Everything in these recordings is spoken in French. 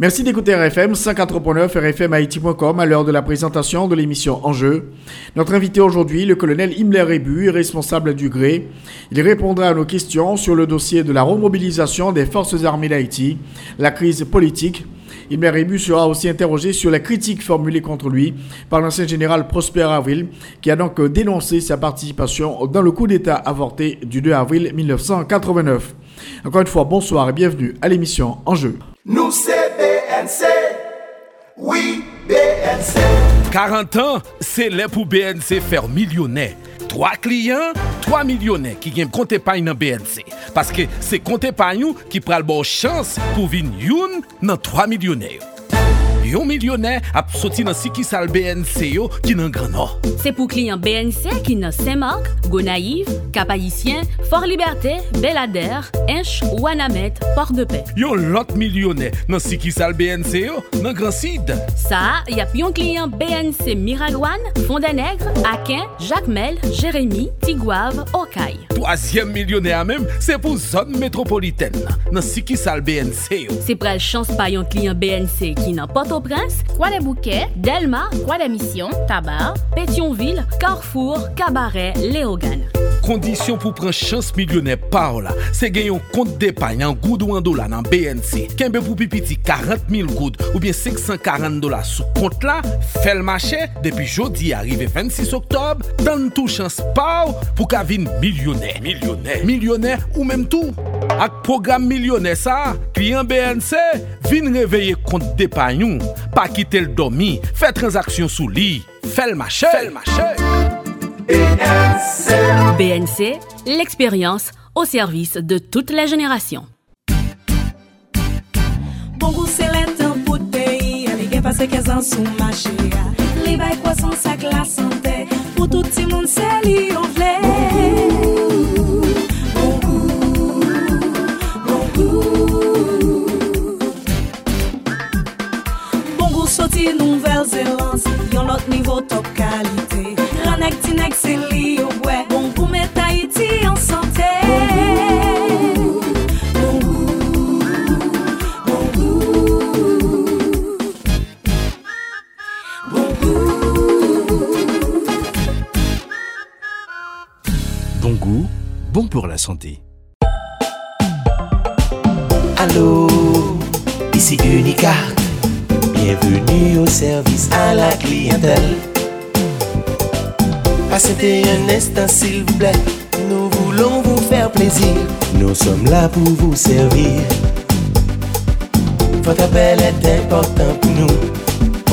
Merci d'écouter RFM 104.9 RFMIT.com à l'heure de la présentation de l'émission Enjeu. Notre invité aujourd'hui, le colonel Himmler Rebu, responsable du GRÉ. Il répondra à nos questions sur le dossier de la remobilisation des forces armées d'Haïti, la crise politique. Himmler Rebu sera aussi interrogé sur la critique formulée contre lui par l'ancien général Prosper Avril, qui a donc dénoncé sa participation dans le coup d'État avorté du 2 avril 1989. Encore une fois, bonsoir et bienvenue à l'émission Enjeu. BNC. Oui, BNC. 40 ans, c'est l'heure pour BNC faire millionnaire. 3 clients, 3 millionnaires qui gagnent compte épargne dans BNC. Parce que c'est compte épargne qui prend le bon chance pour venir une dans 3 millionnaires. Yon millionnaire a sorti dans siki sal BNC yo Grand Nord. C'est pour clients BNC qui dans Saint-Marc, Gonaïve, Cap-Haïtien, Fort-Liberté, Belader, Inch, Ouanamet, Port-de-Paix. Yon l'autre millionnaire dans siki sal BNC yo dans Grand Cid. Ça, y a pion client BNC Miragouane, Fond-des-Nègres, Aquin, Jacmel, Jérémy, Tigouave, Okaï. Troisième millionnaire même, c'est pour zone métropolitaine dans siki sal BNC yo. C'est pour la chance par yon client BNC qui n'a Port-au-Prince, Croix-des-Bouquets, Delma, Croix-des-Missions, Tabar, Pétionville, Carrefour, Cabaret, Léogane. Condition pour prendre chance millionnaire par là, c'est gagner un compte d'épargne en goud ou en dollars dans BNC. Kembe pour pipiti 40 000 goud ou bien 540 dollars sous compte là, fait le marché depuis jeudi arrivé 26 octobre, donne tout chance par pour qu'à vin millionnaire. Millionnaire. Millionnaire ou même tout. Avec programme millionnaire ça, client BNC, vin réveiller compte d'épargne ou, pas quitter le dormi, fait transaction sous lit, fait le marché. BNC, l'expérience au service de toute la génération. Bon goût c'est l'état pour le pays Les gars passent 15 ans sous marché Les bails croissance avec la santé. Pour tout le monde c'est li on vle Nouvelle-Zélande Yon lot niveau top qualité Ranek tinek c'est li Bon goût met Haïti en santé Bon goût, bon goût Bon goût Bon goût, bon pour la santé. Allô, ici Unicart. Bienvenue au service à la clientèle. Passez un instant s'il vous plaît. Nous voulons vous faire plaisir. Nous sommes là pour vous servir. Votre appel est important pour nous.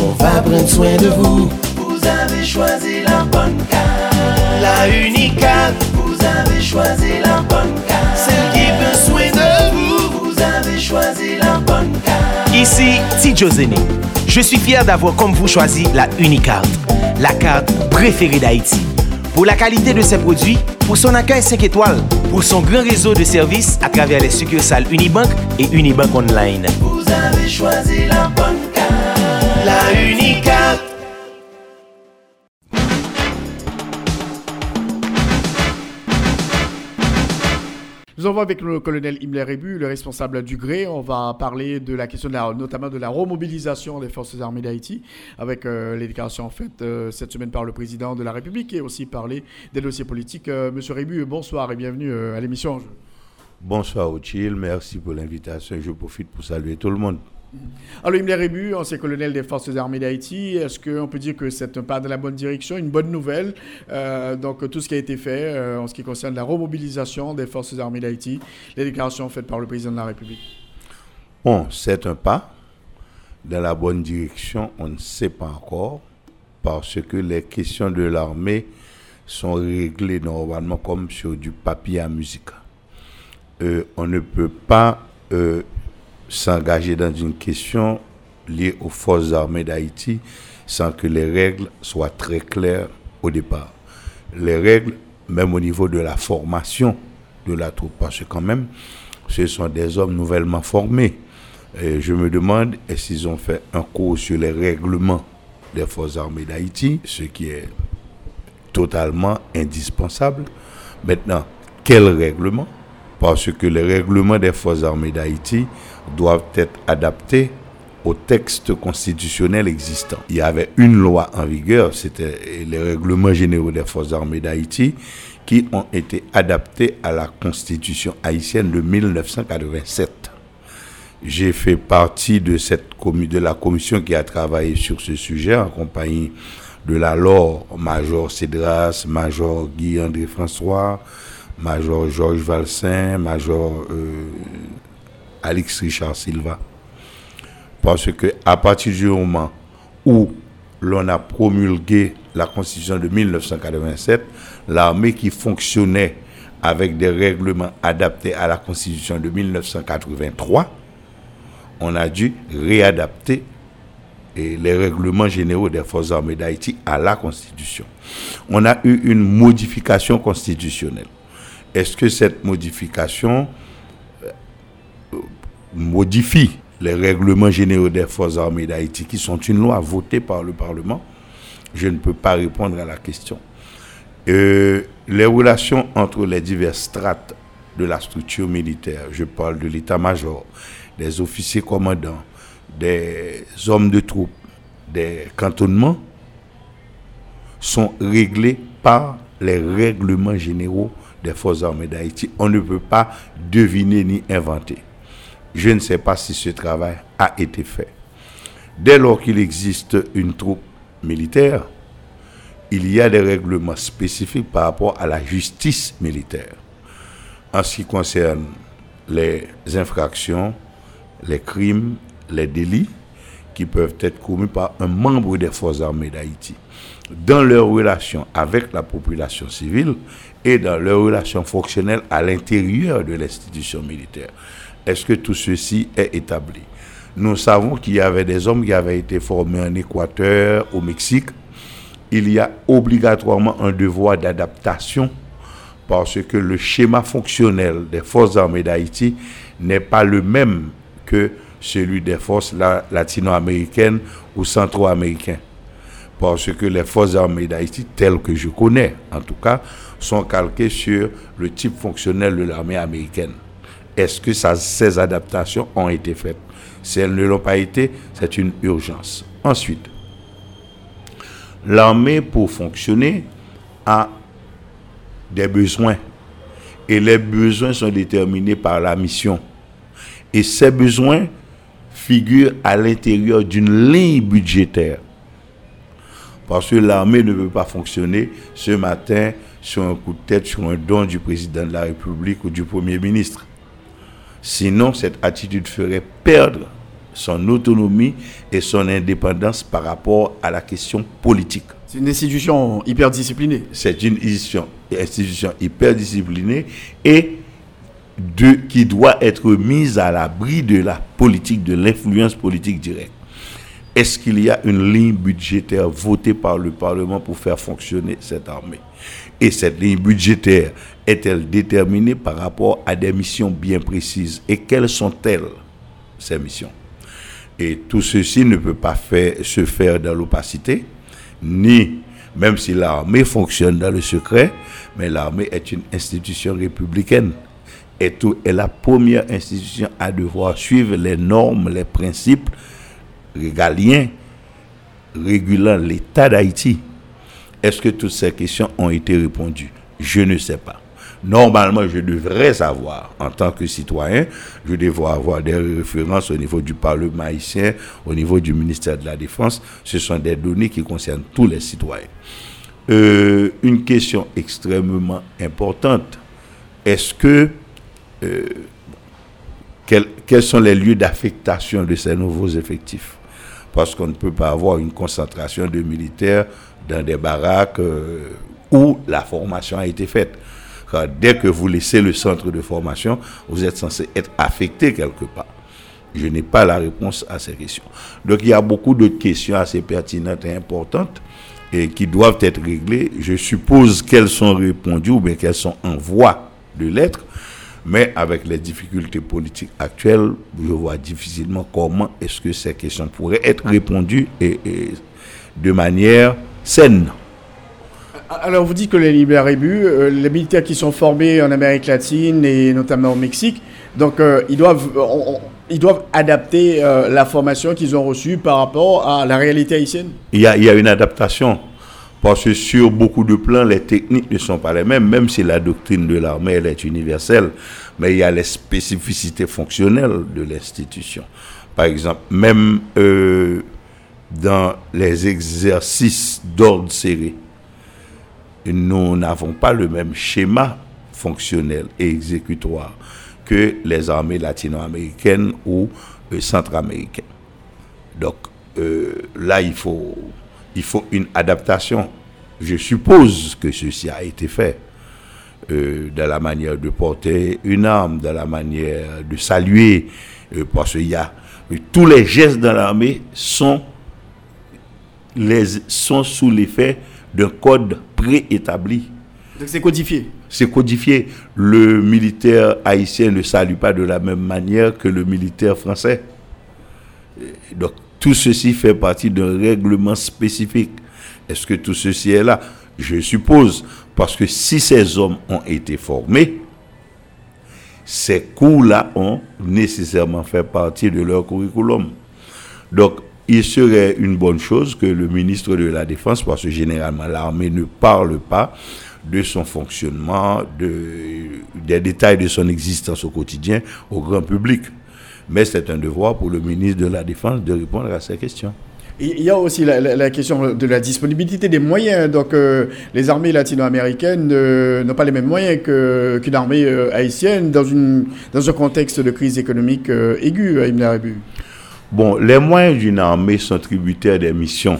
On va prendre soin de vous. Vous avez choisi la bonne carte. La Unicart. Vous avez choisi la bonne carte. Celle qui prend soin de vous. Vous avez choisi la bonne carte. Ici Tidjo Zene. Je suis fier d'avoir comme vous choisi la Unicard, la carte préférée d'Haïti. Pour la qualité de ses produits, pour son accueil 5 étoiles, pour son grand réseau de services à travers les succursales Unibank et Unibank Online. Vous avez choisi la bonne carte. La Unicart. Nous en avec le colonel Himmler Rebu, le responsable du GRÉ. On va parler de la question de la- notamment de la remobilisation des forces armées d'Haïti, avec euh, les déclarations faites euh, cette semaine par le président de la République et aussi parler des dossiers politiques. Euh, Monsieur Rebu, bonsoir et bienvenue à l'émission. Bonsoir Ochil, merci pour l'invitation. Je profite pour saluer tout le monde. Alors, Himmler Rebu, ancien colonel des forces armées d'Haïti, est-ce qu'on peut dire que c'est un pas dans la bonne direction, une bonne nouvelle Euh, Donc, tout ce qui a été fait euh, en ce qui concerne la remobilisation des forces armées d'Haïti, les déclarations faites par le président de la République? Bon, c'est un pas dans la bonne direction, on ne sait pas encore, parce que les questions de l'armée sont réglées normalement comme sur du papier à musique. Euh, on ne peut pas s'engager dans une question liée aux forces armées d'Haïti sans que les règles soient très claires au départ. Les règles, même au niveau de la formation de la troupe, parce que quand même, ce sont des hommes nouvellement formés. Je me demande qu'ils ont fait un cours sur les règlements des forces armées d'Haïti, ce qui est totalement indispensable. Maintenant, quel règlement? Parce que les règlements des forces armées d'Haïti doivent être adaptés au texte constitutionnel existant. Il y avait une loi en vigueur, c'était les règlements généraux des forces armées d'Haïti, qui ont été adaptés à la constitution haïtienne de 1987. J'ai fait partie de, cette de la commission qui a travaillé sur ce sujet en compagnie de la LOR, Major Cédras, Major Guy-André François, Major Georges Valsin, Major euh, Alix Richard Silva. Parce que à partir du moment où l'on a promulgué la Constitution de 1987, l'armée qui fonctionnait avec des règlements adaptés à la Constitution de 1983, on a dû réadapter les règlements généraux des forces armées d'Haïti à la Constitution. On a eu une modification constitutionnelle. Est-ce que cette modification modifie les règlements généraux des forces armées d'Haïti, qui sont une loi votée par le Parlement, je ne peux pas répondre à la question. Euh, les relations entre les diverses strates de la structure militaire, je parle de l'état-major, des officiers commandants, des hommes de troupes, des cantonnements, sont réglées par les règlements généraux des forces armées d'Haïti. On ne peut pas deviner ni inventer. Je ne sais pas si ce travail a été fait. Dès lors qu'il existe une troupe militaire, il y a des règlements spécifiques par rapport à la justice militaire. En ce qui concerne les infractions, les crimes, les délits qui peuvent être commis par un membre des forces armées d'Haïti dans leur relation avec la population civile et dans leur relation fonctionnelle à l'intérieur de l'institution militaire. Est-ce que tout ceci est établi? Nous savons qu'il y avait des hommes qui avaient été formés en Équateur, au Mexique. Il y a obligatoirement un devoir d'adaptation parce que le schéma fonctionnel des forces armées d'Haïti n'est pas le même que celui des forces latino-américaines ou centro-américaines. Parce que les forces armées d'Haïti, telles que je connais en tout cas, sont calquées sur le type fonctionnel de l'armée américaine est-ce que ces adaptations ont été faites? Si elles ne l'ont pas été, c'est une urgence. Ensuite, l'armée, pour fonctionner, a des besoins. Et les besoins sont déterminés par la mission. Et ces besoins figurent à l'intérieur d'une ligne budgétaire. Parce que l'armée ne peut pas fonctionner ce matin sur un coup de tête, sur un don du président de la République ou du Premier ministre. Sinon, cette attitude ferait perdre son autonomie et son indépendance par rapport à la question politique. C'est une institution hyper disciplinée. C'est une institution, institution hyper disciplinée et de, qui doit être mise à l'abri de la politique, de l'influence politique directe. Est-ce qu'il y a une ligne budgétaire votée par le Parlement pour faire fonctionner cette armée? Et cette ligne budgétaire est-elle déterminée par rapport à des missions bien précises? Et quelles sont-elles, ces missions? Et tout ceci ne peut pas se faire dans l'opacité, ni même si l'armée fonctionne dans le secret, mais l'armée est une institution républicaine. Et tout est la première institution à devoir suivre les normes, les principes régaliens régulant l'État d'Haïti. Est-ce que toutes ces questions ont été répondues? Je ne sais pas. Normalement, je devrais savoir, en tant que citoyen, je devrais avoir des références au niveau du Parlement haïtien, au niveau du ministère de la Défense. Ce sont des données qui concernent tous les citoyens. Euh, une question extrêmement importante. Est-ce que... Euh, quels sont les lieux d'affectation de ces nouveaux effectifs? Parce qu'on ne peut pas avoir une concentration de militaires dans des baraques euh, où la formation a été faite dès que vous laissez le centre de formation, vous êtes censé être affecté quelque part. Je n'ai pas la réponse à ces questions. Donc il y a beaucoup de questions assez pertinentes et importantes et qui doivent être réglées. Je suppose qu'elles sont répondues ou bien qu'elles sont en voie de l'être. Mais avec les difficultés politiques actuelles, je vois difficilement comment est-ce que ces questions pourraient être répondues et de manière saine. Alors vous dites que les libéraux euh, les militaires qui sont formés en Amérique latine et notamment au Mexique, donc euh, ils, doivent, euh, on- on- ils doivent adapter euh, la formation qu'ils ont reçue par rapport à la réalité haïtienne Il y a, il y a une adaptation. Parce que sur beaucoup de plans, les techniques ne sont pas les mêmes, même si la doctrine de l'armée elle est universelle. Mais il y a les spécificités fonctionnelles de l'institution. Par exemple, même euh, dans les exercices d'ordre serré, nous n'avons pas le même schéma fonctionnel et exécutoire que les armées latino-américaines ou euh, centra-américaines. Donc euh, là, il faut, il faut une adaptation. Je suppose que ceci a été fait euh, dans la manière de porter une arme, dans la manière de saluer, parce qu'il y a tous les gestes dans l'armée sont, les, sont sous l'effet d'un code préétabli. Donc c'est codifié. C'est codifié. Le militaire haïtien ne salue pas de la même manière que le militaire français. Donc tout ceci fait partie d'un règlement spécifique. Est-ce que tout ceci est là? Je suppose, parce que si ces hommes ont été formés, ces cours-là ont nécessairement fait partie de leur curriculum. Donc, il serait une bonne chose que le ministre de la Défense, parce que généralement l'armée ne parle pas de son fonctionnement, de, des détails de son existence au quotidien au grand public. Mais c'est un devoir pour le ministre de la Défense de répondre à ces questions. Il y a aussi la, question de la disponibilité des moyens. Donc, euh, les armées latino-américaines euh, n'ont pas les mêmes moyens qu'une armée euh, haïtienne dans, une, dans un contexte de crise économique aiguë à Ibn. Bon, les moyens d'une armée sont tributaires des missions,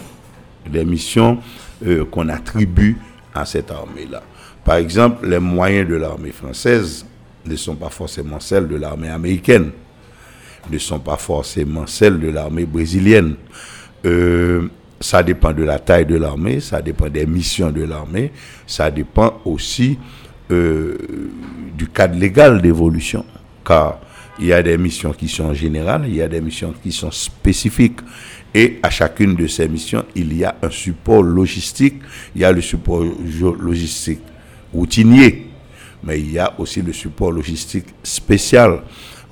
des missions euh, qu'on attribue à cette armée-là. Par exemple, les moyens de l'armée française ne sont pas forcément celles de l'armée américaine, ne sont pas forcément celles de l'armée brésilienne. Euh, ça dépend de la taille de l'armée, ça dépend des missions de l'armée, ça dépend aussi euh, du cadre légal d'évolution. Car il y a des missions qui sont générales, il y a des missions qui sont spécifiques. Et à chacune de ces missions, il y a un support logistique. Il y a le support logistique routinier, mais il y a aussi le support logistique spécial.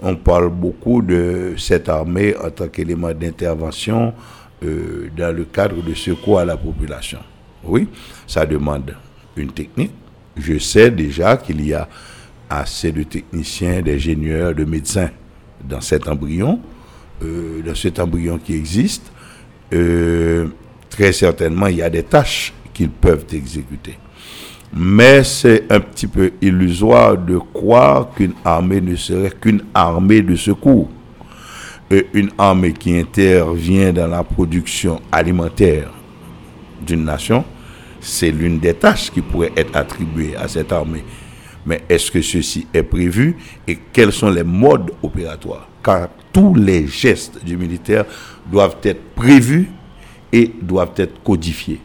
On parle beaucoup de cette armée en tant qu'élément d'intervention euh, dans le cadre de secours à la population. Oui, ça demande une technique. Je sais déjà qu'il y a assez de techniciens, d'ingénieurs, de médecins dans cet embryon, euh, dans cet embryon qui existe. Euh, très certainement, il y a des tâches qu'ils peuvent exécuter. Mais c'est un petit peu illusoire de croire qu'une armée ne serait qu'une armée de secours. Et une armée qui intervient dans la production alimentaire d'une nation, c'est l'une des tâches qui pourrait être attribuée à cette armée. Mais est-ce que ceci est prévu et quels sont les modes opératoires? Car tous les gestes du militaire doivent être prévus et doivent être codifiés.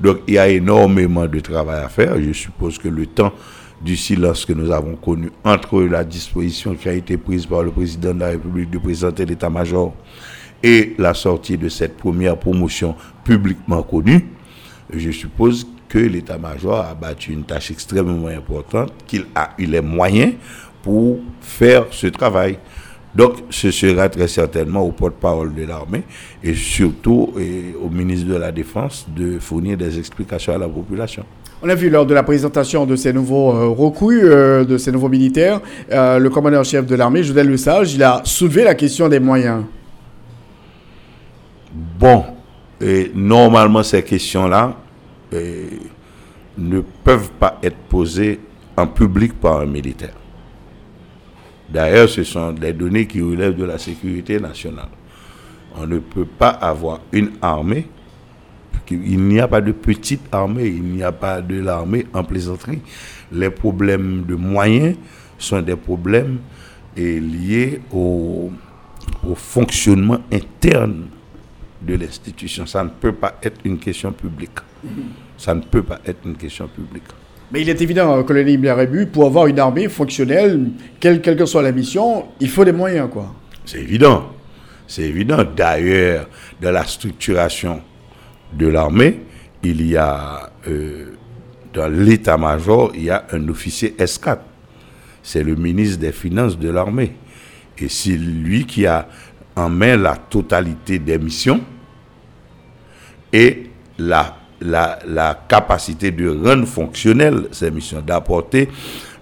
Donc il y a énormément de travail à faire. Je suppose que le temps du silence que nous avons connu entre la disposition qui a été prise par le président de la République de présenter l'état-major et la sortie de cette première promotion publiquement connue, je suppose que l'état-major a battu une tâche extrêmement importante, qu'il a eu les moyens pour faire ce travail. Donc, ce sera très certainement au porte-parole de l'armée et surtout et au ministre de la Défense de fournir des explications à la population. On a vu lors de la présentation de ces nouveaux euh, recrues, euh, de ces nouveaux militaires, euh, le commandant-chef de l'armée, Jodel Lesage, il a soulevé la question des moyens. Bon, et normalement, ces questions-là ne peuvent pas être posées en public par un militaire. D'ailleurs, ce sont des données qui relèvent de la sécurité nationale. On ne peut pas avoir une armée il n'y a pas de petite armée, il n'y a pas de l'armée en plaisanterie. Les problèmes de moyens sont des problèmes liés au, au fonctionnement interne de l'institution. Ça ne peut pas être une question publique. Ça ne peut pas être une question publique. Mais il est évident, colonel Rébu, pour avoir une armée fonctionnelle, quelle, quelle que soit la mission, il faut des moyens, quoi. C'est évident. C'est évident. D'ailleurs, dans la structuration de l'armée, il y a, euh, dans l'état-major, il y a un officier S4. C'est le ministre des Finances de l'armée. Et c'est lui qui a en main la totalité des missions et la, la, capacité de rendre fonctionnelles ces missions, d'apporter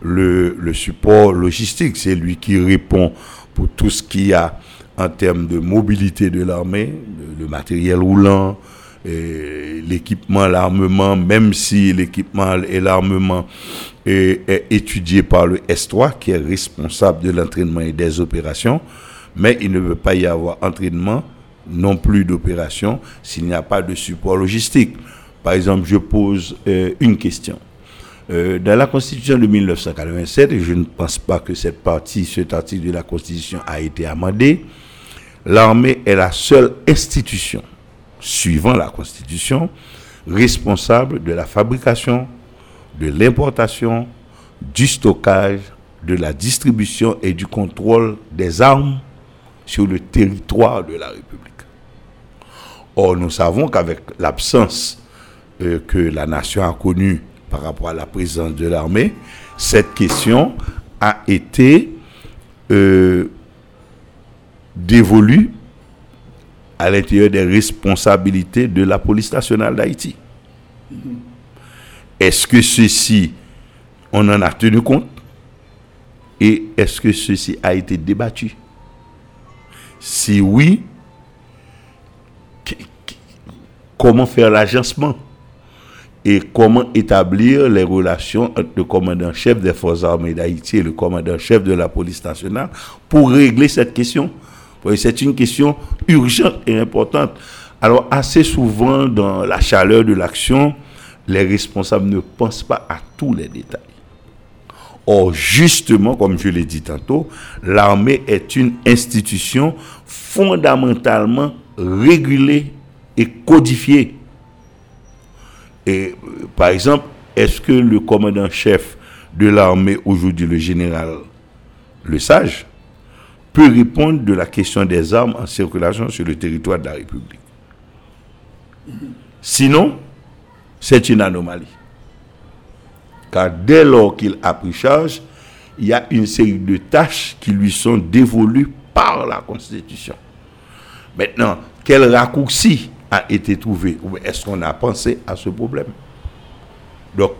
le, support logistique. C'est lui qui répond pour tout ce qu'il y a en termes de mobilité de l'armée, le, matériel roulant, l'équipement, l'armement, même si l'équipement et l'armement est, est, étudié par le S3, qui est responsable de l'entraînement et des opérations, mais il ne veut pas y avoir entraînement, non plus d'opération, s'il n'y a pas de support logistique. Par exemple, je pose euh, une question. Euh, dans la Constitution de 1987, et je ne pense pas que cette partie, cet article de la Constitution a été amendé, l'armée est la seule institution, suivant la Constitution, responsable de la fabrication, de l'importation, du stockage, de la distribution et du contrôle des armes sur le territoire de la République. Or, nous savons qu'avec l'absence euh, que la nation a connue par rapport à la présence de l'armée, cette question a été euh, dévolue à l'intérieur des responsabilités de la police nationale d'Haïti. Est-ce que ceci, on en a tenu compte? Et est-ce que ceci a été débattu? Si oui, comment faire l'agencement? Et comment établir les relations entre le commandant-chef des forces armées d'Haïti et le commandant-chef de la police nationale pour régler cette question? C'est une question urgente et importante. Alors assez souvent dans la chaleur de l'action, les responsables ne pensent pas à tous les détails. Or, justement, comme je l'ai dit tantôt, l'armée est une institution fondamentalement régulée et codifiée. Et par exemple, est-ce que le commandant-chef de l'armée aujourd'hui, le général Le Sage, peut répondre de la question des armes en circulation sur le territoire de la République? Sinon, c'est une anomalie. Car dès lors qu'il a pris charge, il y a une série de tâches qui lui sont dévolues par la Constitution. Maintenant, quel raccourci a été trouvé Ou est-ce qu'on a pensé à ce problème? Donc,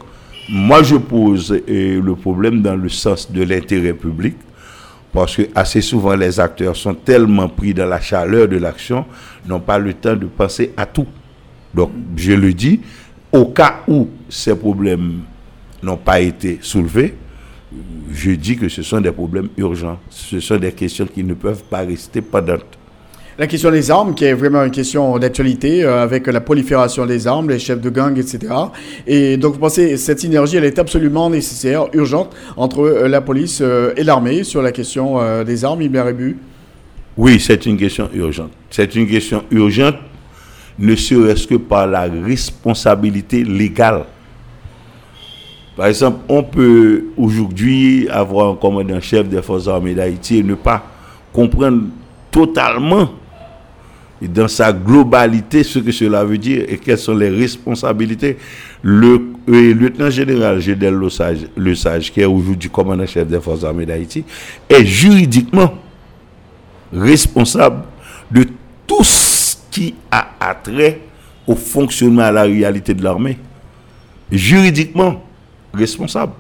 moi, je pose euh, le problème dans le sens de l'intérêt public, parce que assez souvent, les acteurs sont tellement pris dans la chaleur de l'action, n'ont pas le temps de penser à tout. Donc, je le dis, au cas où ces problèmes n'ont pas été soulevés, je dis que ce sont des problèmes urgents. Ce sont des questions qui ne peuvent pas rester pendantes. La question des armes, qui est vraiment une question d'actualité, euh, avec la prolifération des armes, les chefs de gang, etc. Et donc, vous pensez cette synergie, elle est absolument nécessaire, urgente, entre euh, la police euh, et l'armée sur la question des armes, Ibn Rébu Oui, c'est une question urgente. C'est une question urgente, ne serait-ce que par la responsabilité légale par exemple, on peut aujourd'hui avoir un commandant-chef des forces armées d'Haïti et ne pas comprendre totalement dans sa globalité ce que cela veut dire et quelles sont les responsabilités. Le, lieutenant général Gédel Le Sage, le Sage qui est aujourd'hui commandant-chef des forces armées d'Haïti, est juridiquement responsable de tout ce qui a attrait au fonctionnement, à la réalité de l'armée. Juridiquement responsable.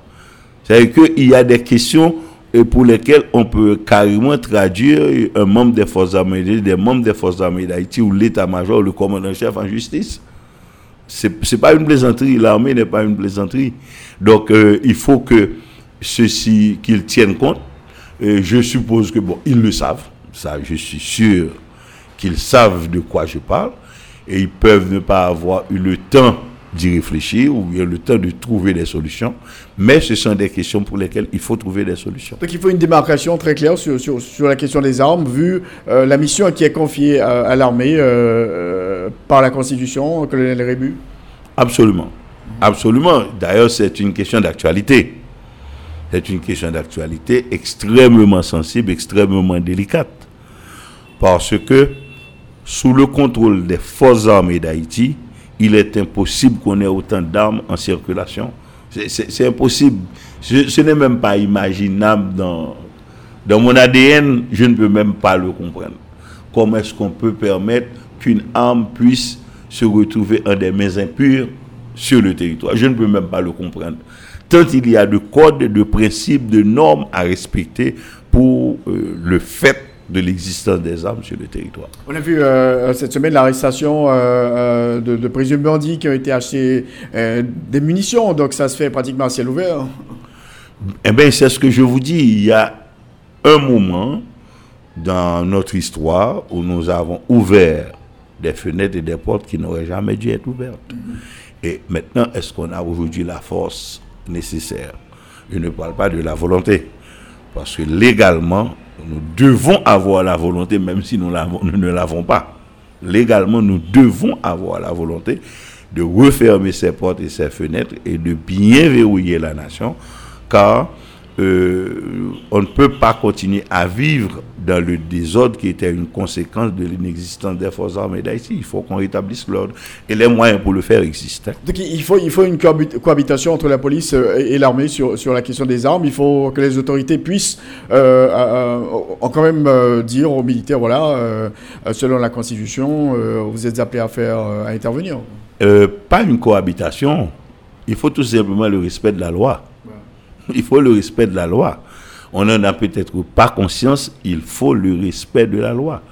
C'est-à-dire qu'il y a des questions euh, pour lesquelles on peut carrément traduire un membre des forces armées, des membres des forces armées d'Haïti ou l'état-major, le commandant-chef en justice. Ce n'est pas une plaisanterie, l'armée n'est pas une plaisanterie. Donc euh, il faut que ceci, qu'ils tiennent compte. Je suppose que, bon, ils le savent, ça je suis sûr qu'ils savent de quoi je parle. et ils peuvent ne pas avoir eu le temps d'y réfléchir ou bien le temps de trouver des solutions. Mais ce sont des questions pour lesquelles il faut trouver des solutions. Donc il faut une démarcation très claire sur, sur, sur la question des armes, vu euh, la mission qui est confiée à, à l'armée euh, euh, par la Constitution, colonel Rébu Absolument. Absolument. D'ailleurs, c'est une question d'actualité. C'est une question d'actualité extrêmement sensible, extrêmement délicate. Parce que, sous le contrôle des forces armées d'Haïti, il est impossible qu'on ait autant d'armes en circulation. C'est- impossible. Ce, ce n'est même pas imaginable dans, dans mon ADN, je ne peux même pas le comprendre. Comment est-ce qu'on peut permettre qu'une arme puisse se retrouver en des mains impures sur le territoire? Je ne peux même pas le comprendre. Tant il y a de codes, de principes, de normes à respecter pour euh, le fait de l'existence des armes sur le territoire. On a vu euh, cette semaine l'arrestation euh, euh, de, de présumés bandits qui ont été achetés euh, des munitions, donc ça se fait pratiquement à ciel ouvert. Eh bien, c'est ce que je vous dis. Il y a un moment dans notre histoire où nous avons ouvert des fenêtres et des portes qui n'auraient jamais dû être ouvertes. Et maintenant, est-ce qu'on a aujourd'hui la force nécessaire? Je ne parle pas de la volonté. Parce que légalement, nous devons avoir la volonté, même si nous, ne l'avons pas. Légalement, nous devons avoir la volonté de refermer ces portes et ces fenêtres et de bien verrouiller la nation, car euh, on ne peut pas continuer à vivre dans le désordre qui était une conséquence de l'inexistence des forces armées d'Haïti. Il faut qu'on rétablisse l'ordre et les moyens pour le faire existent. Donc il faut, il faut une cohabi- cohabitation entre la police euh, et, l'armée sur, sur la question des armes. Il faut que les autorités puissent euh, euh, quand même dire aux militaires, voilà, selon la Constitution, vous êtes appelés à faire, à intervenir. Pas une cohabitation. Il faut tout simplement le respect de la loi. Il faut le respect de la loi. On n'en a peut-être pas conscience, il faut le respect de la loi.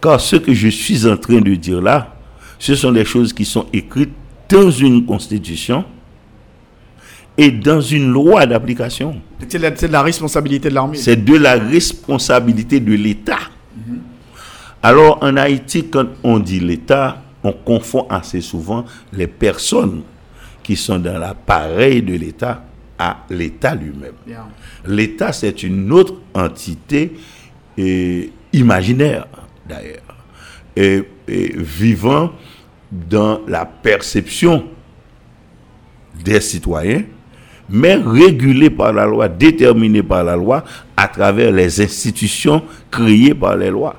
Car ce que je suis en train de dire là, ce sont des choses qui sont écrites dans une constitution et dans une loi d'application. C'est de, la- c'est de la responsabilité de l'armée. C'est de la responsabilité de l'État. Alors en Haïti, quand on dit l'État, on confond assez souvent les personnes qui sont dans l'appareil de l'État à l'État lui-même. L'État, c'est une autre entité imaginaire, d'ailleurs, et, et vivant dans la perception des citoyens, mais régulée par la loi, déterminée par la loi, à travers les institutions créées par les lois.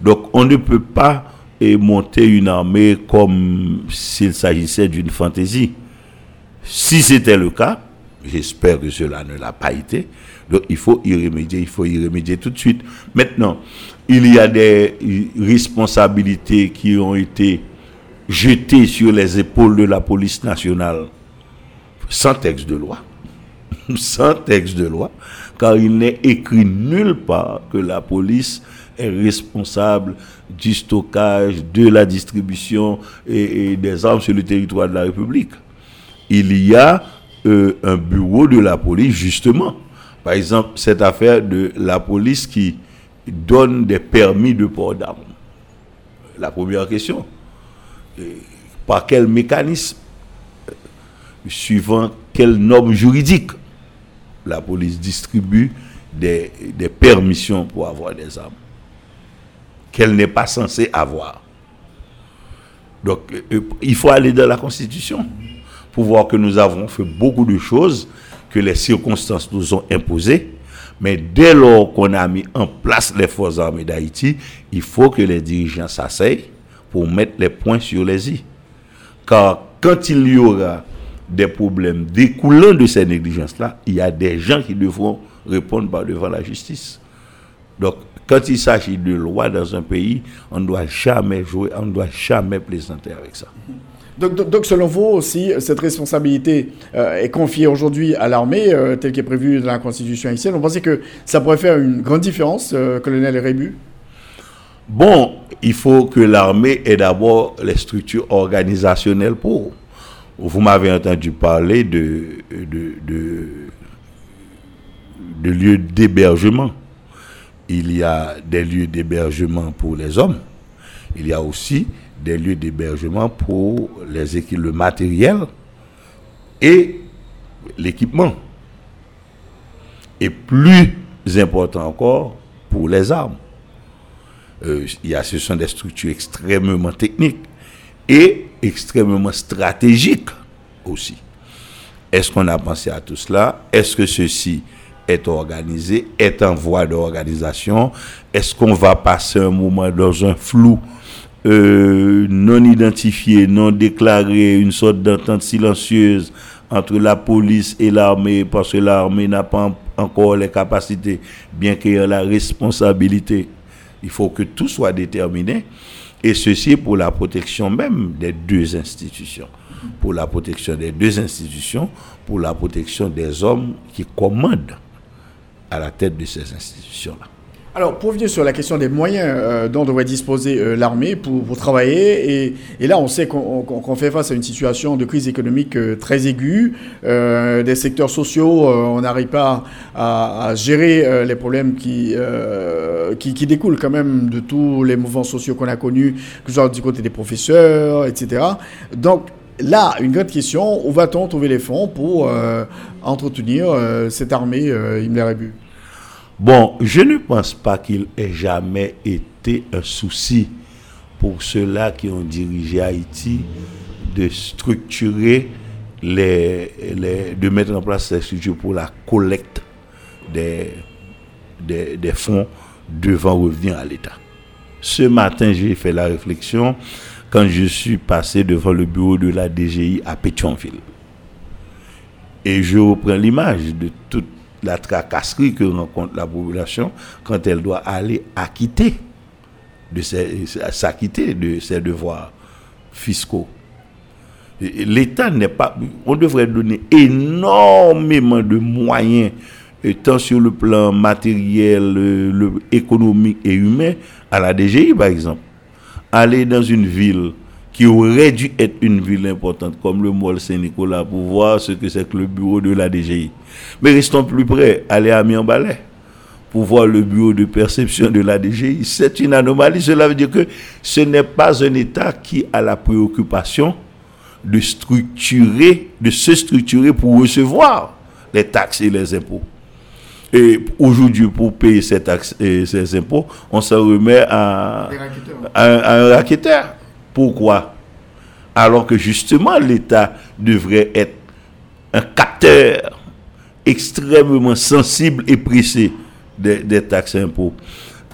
Donc on ne peut pas monter une armée comme s'il s'agissait d'une fantaisie. Si c'était le cas, j'espère que cela ne l'a pas été, donc il faut y remédier, il faut y remédier tout de suite. Maintenant, il y a des responsabilités qui ont été jetées sur les épaules de la police nationale sans texte de loi. sans texte de loi, car il n'est écrit nulle part que la police est responsable du stockage, de la distribution et des armes sur le territoire de la République. Il y a euh, un bureau de la police, justement. Par exemple, cette affaire de la police qui donne des permis de port d'armes. La première question, par quel mécanisme suivant quelles normes juridiques la police distribue des, des permissions pour avoir des armes qu'elle n'est pas censée avoir? Donc, euh, il faut aller dans la Constitution pour voir que nous avons fait beaucoup de choses que les circonstances nous ont imposées. Mais dès lors qu'on a mis en place les forces armées d'Haïti, il faut que les dirigeants s'asseyent pour mettre les points sur les i. Car quand il y aura des problèmes découlant de ces négligences-là, il y a des gens qui devront répondre par devant la justice. Donc, quand il s'agit de loi dans un pays, on ne doit jamais jouer, on ne doit jamais plaisanter avec ça. Donc, selon vous aussi, cette responsabilité euh, est confiée aujourd'hui à l'armée, euh, telle qu'est prévue dans la Constitution haïtienne? On pensait que ça pourrait faire une grande différence, euh, colonel Rébu? Bon, il faut que l'armée ait d'abord les structures organisationnelles pour. Vous m'avez entendu parler de, de, de lieux d'hébergement. Il y a des lieux d'hébergement pour les hommes. Il y a aussi des lieux d'hébergement pour les équipes, le matériel et l'équipement. Et plus important encore, pour les armes. Euh, y a, ce sont des structures extrêmement techniques et extrêmement stratégiques aussi. Est-ce qu'on a pensé à tout cela? Est-ce que ceci est organisé, est en voie d'organisation? Est-ce qu'on va passer un moment dans un flou euh, non identifié, non déclaré, une sorte d'entente silencieuse entre la police et l'armée, parce que l'armée n'a pas encore les capacités, bien qu'il y ait la responsabilité. Il faut que tout soit déterminé. Et ceci pour la protection même des deux institutions. Pour la protection des deux institutions, pour la protection des hommes qui commandent à la tête de ces institutions-là. Alors, pour venir sur la question des moyens euh, dont devrait disposer euh, l'armée pour, travailler, et, là, on sait qu'on fait face à une situation de crise économique euh, très aiguë. des secteurs sociaux, on n'arrive pas à, gérer les problèmes qui, qui, découlent quand même de tous les mouvements sociaux qu'on a connus, que ce soit du côté des professeurs, etc. Donc, là, une grande question, où va-t-on trouver les fonds pour entretenir cette armée Himmler-Rébu Bon, je ne pense pas qu'il ait jamais été un souci pour ceux-là qui ont dirigé Haïti de structurer les, de mettre en place ces structures pour la collecte des, des, fonds devant revenir à l'État. Ce matin, j'ai fait la réflexion quand je suis passé devant le bureau de la DGI à Pétionville. Et je reprends l'image de toute la tracasserie que rencontre la population quand elle doit aller acquitter de s'acquitter de ses devoirs fiscaux. L'État n'est pas. On devrait donner énormément de moyens, tant sur le plan matériel, économique et humain, à la DGI par exemple. Aller dans une ville qui aurait dû être une ville importante comme le Mall Saint-Nicolas pour voir ce que c'est que le bureau de la DGI. Mais restons plus près, aller à Miambalais pour voir le bureau de perception de la DGI. C'est une anomalie. Cela veut dire que ce n'est pas un État qui a la préoccupation de structurer, de se structurer pour recevoir les taxes et les impôts. Et aujourd'hui, pour payer ces taxes et ces impôts, on se remet à, à un raqueteur. Pourquoi? Alors que justement, l'État devrait être un capteur extrêmement sensible et pressé des, taxes et impôts.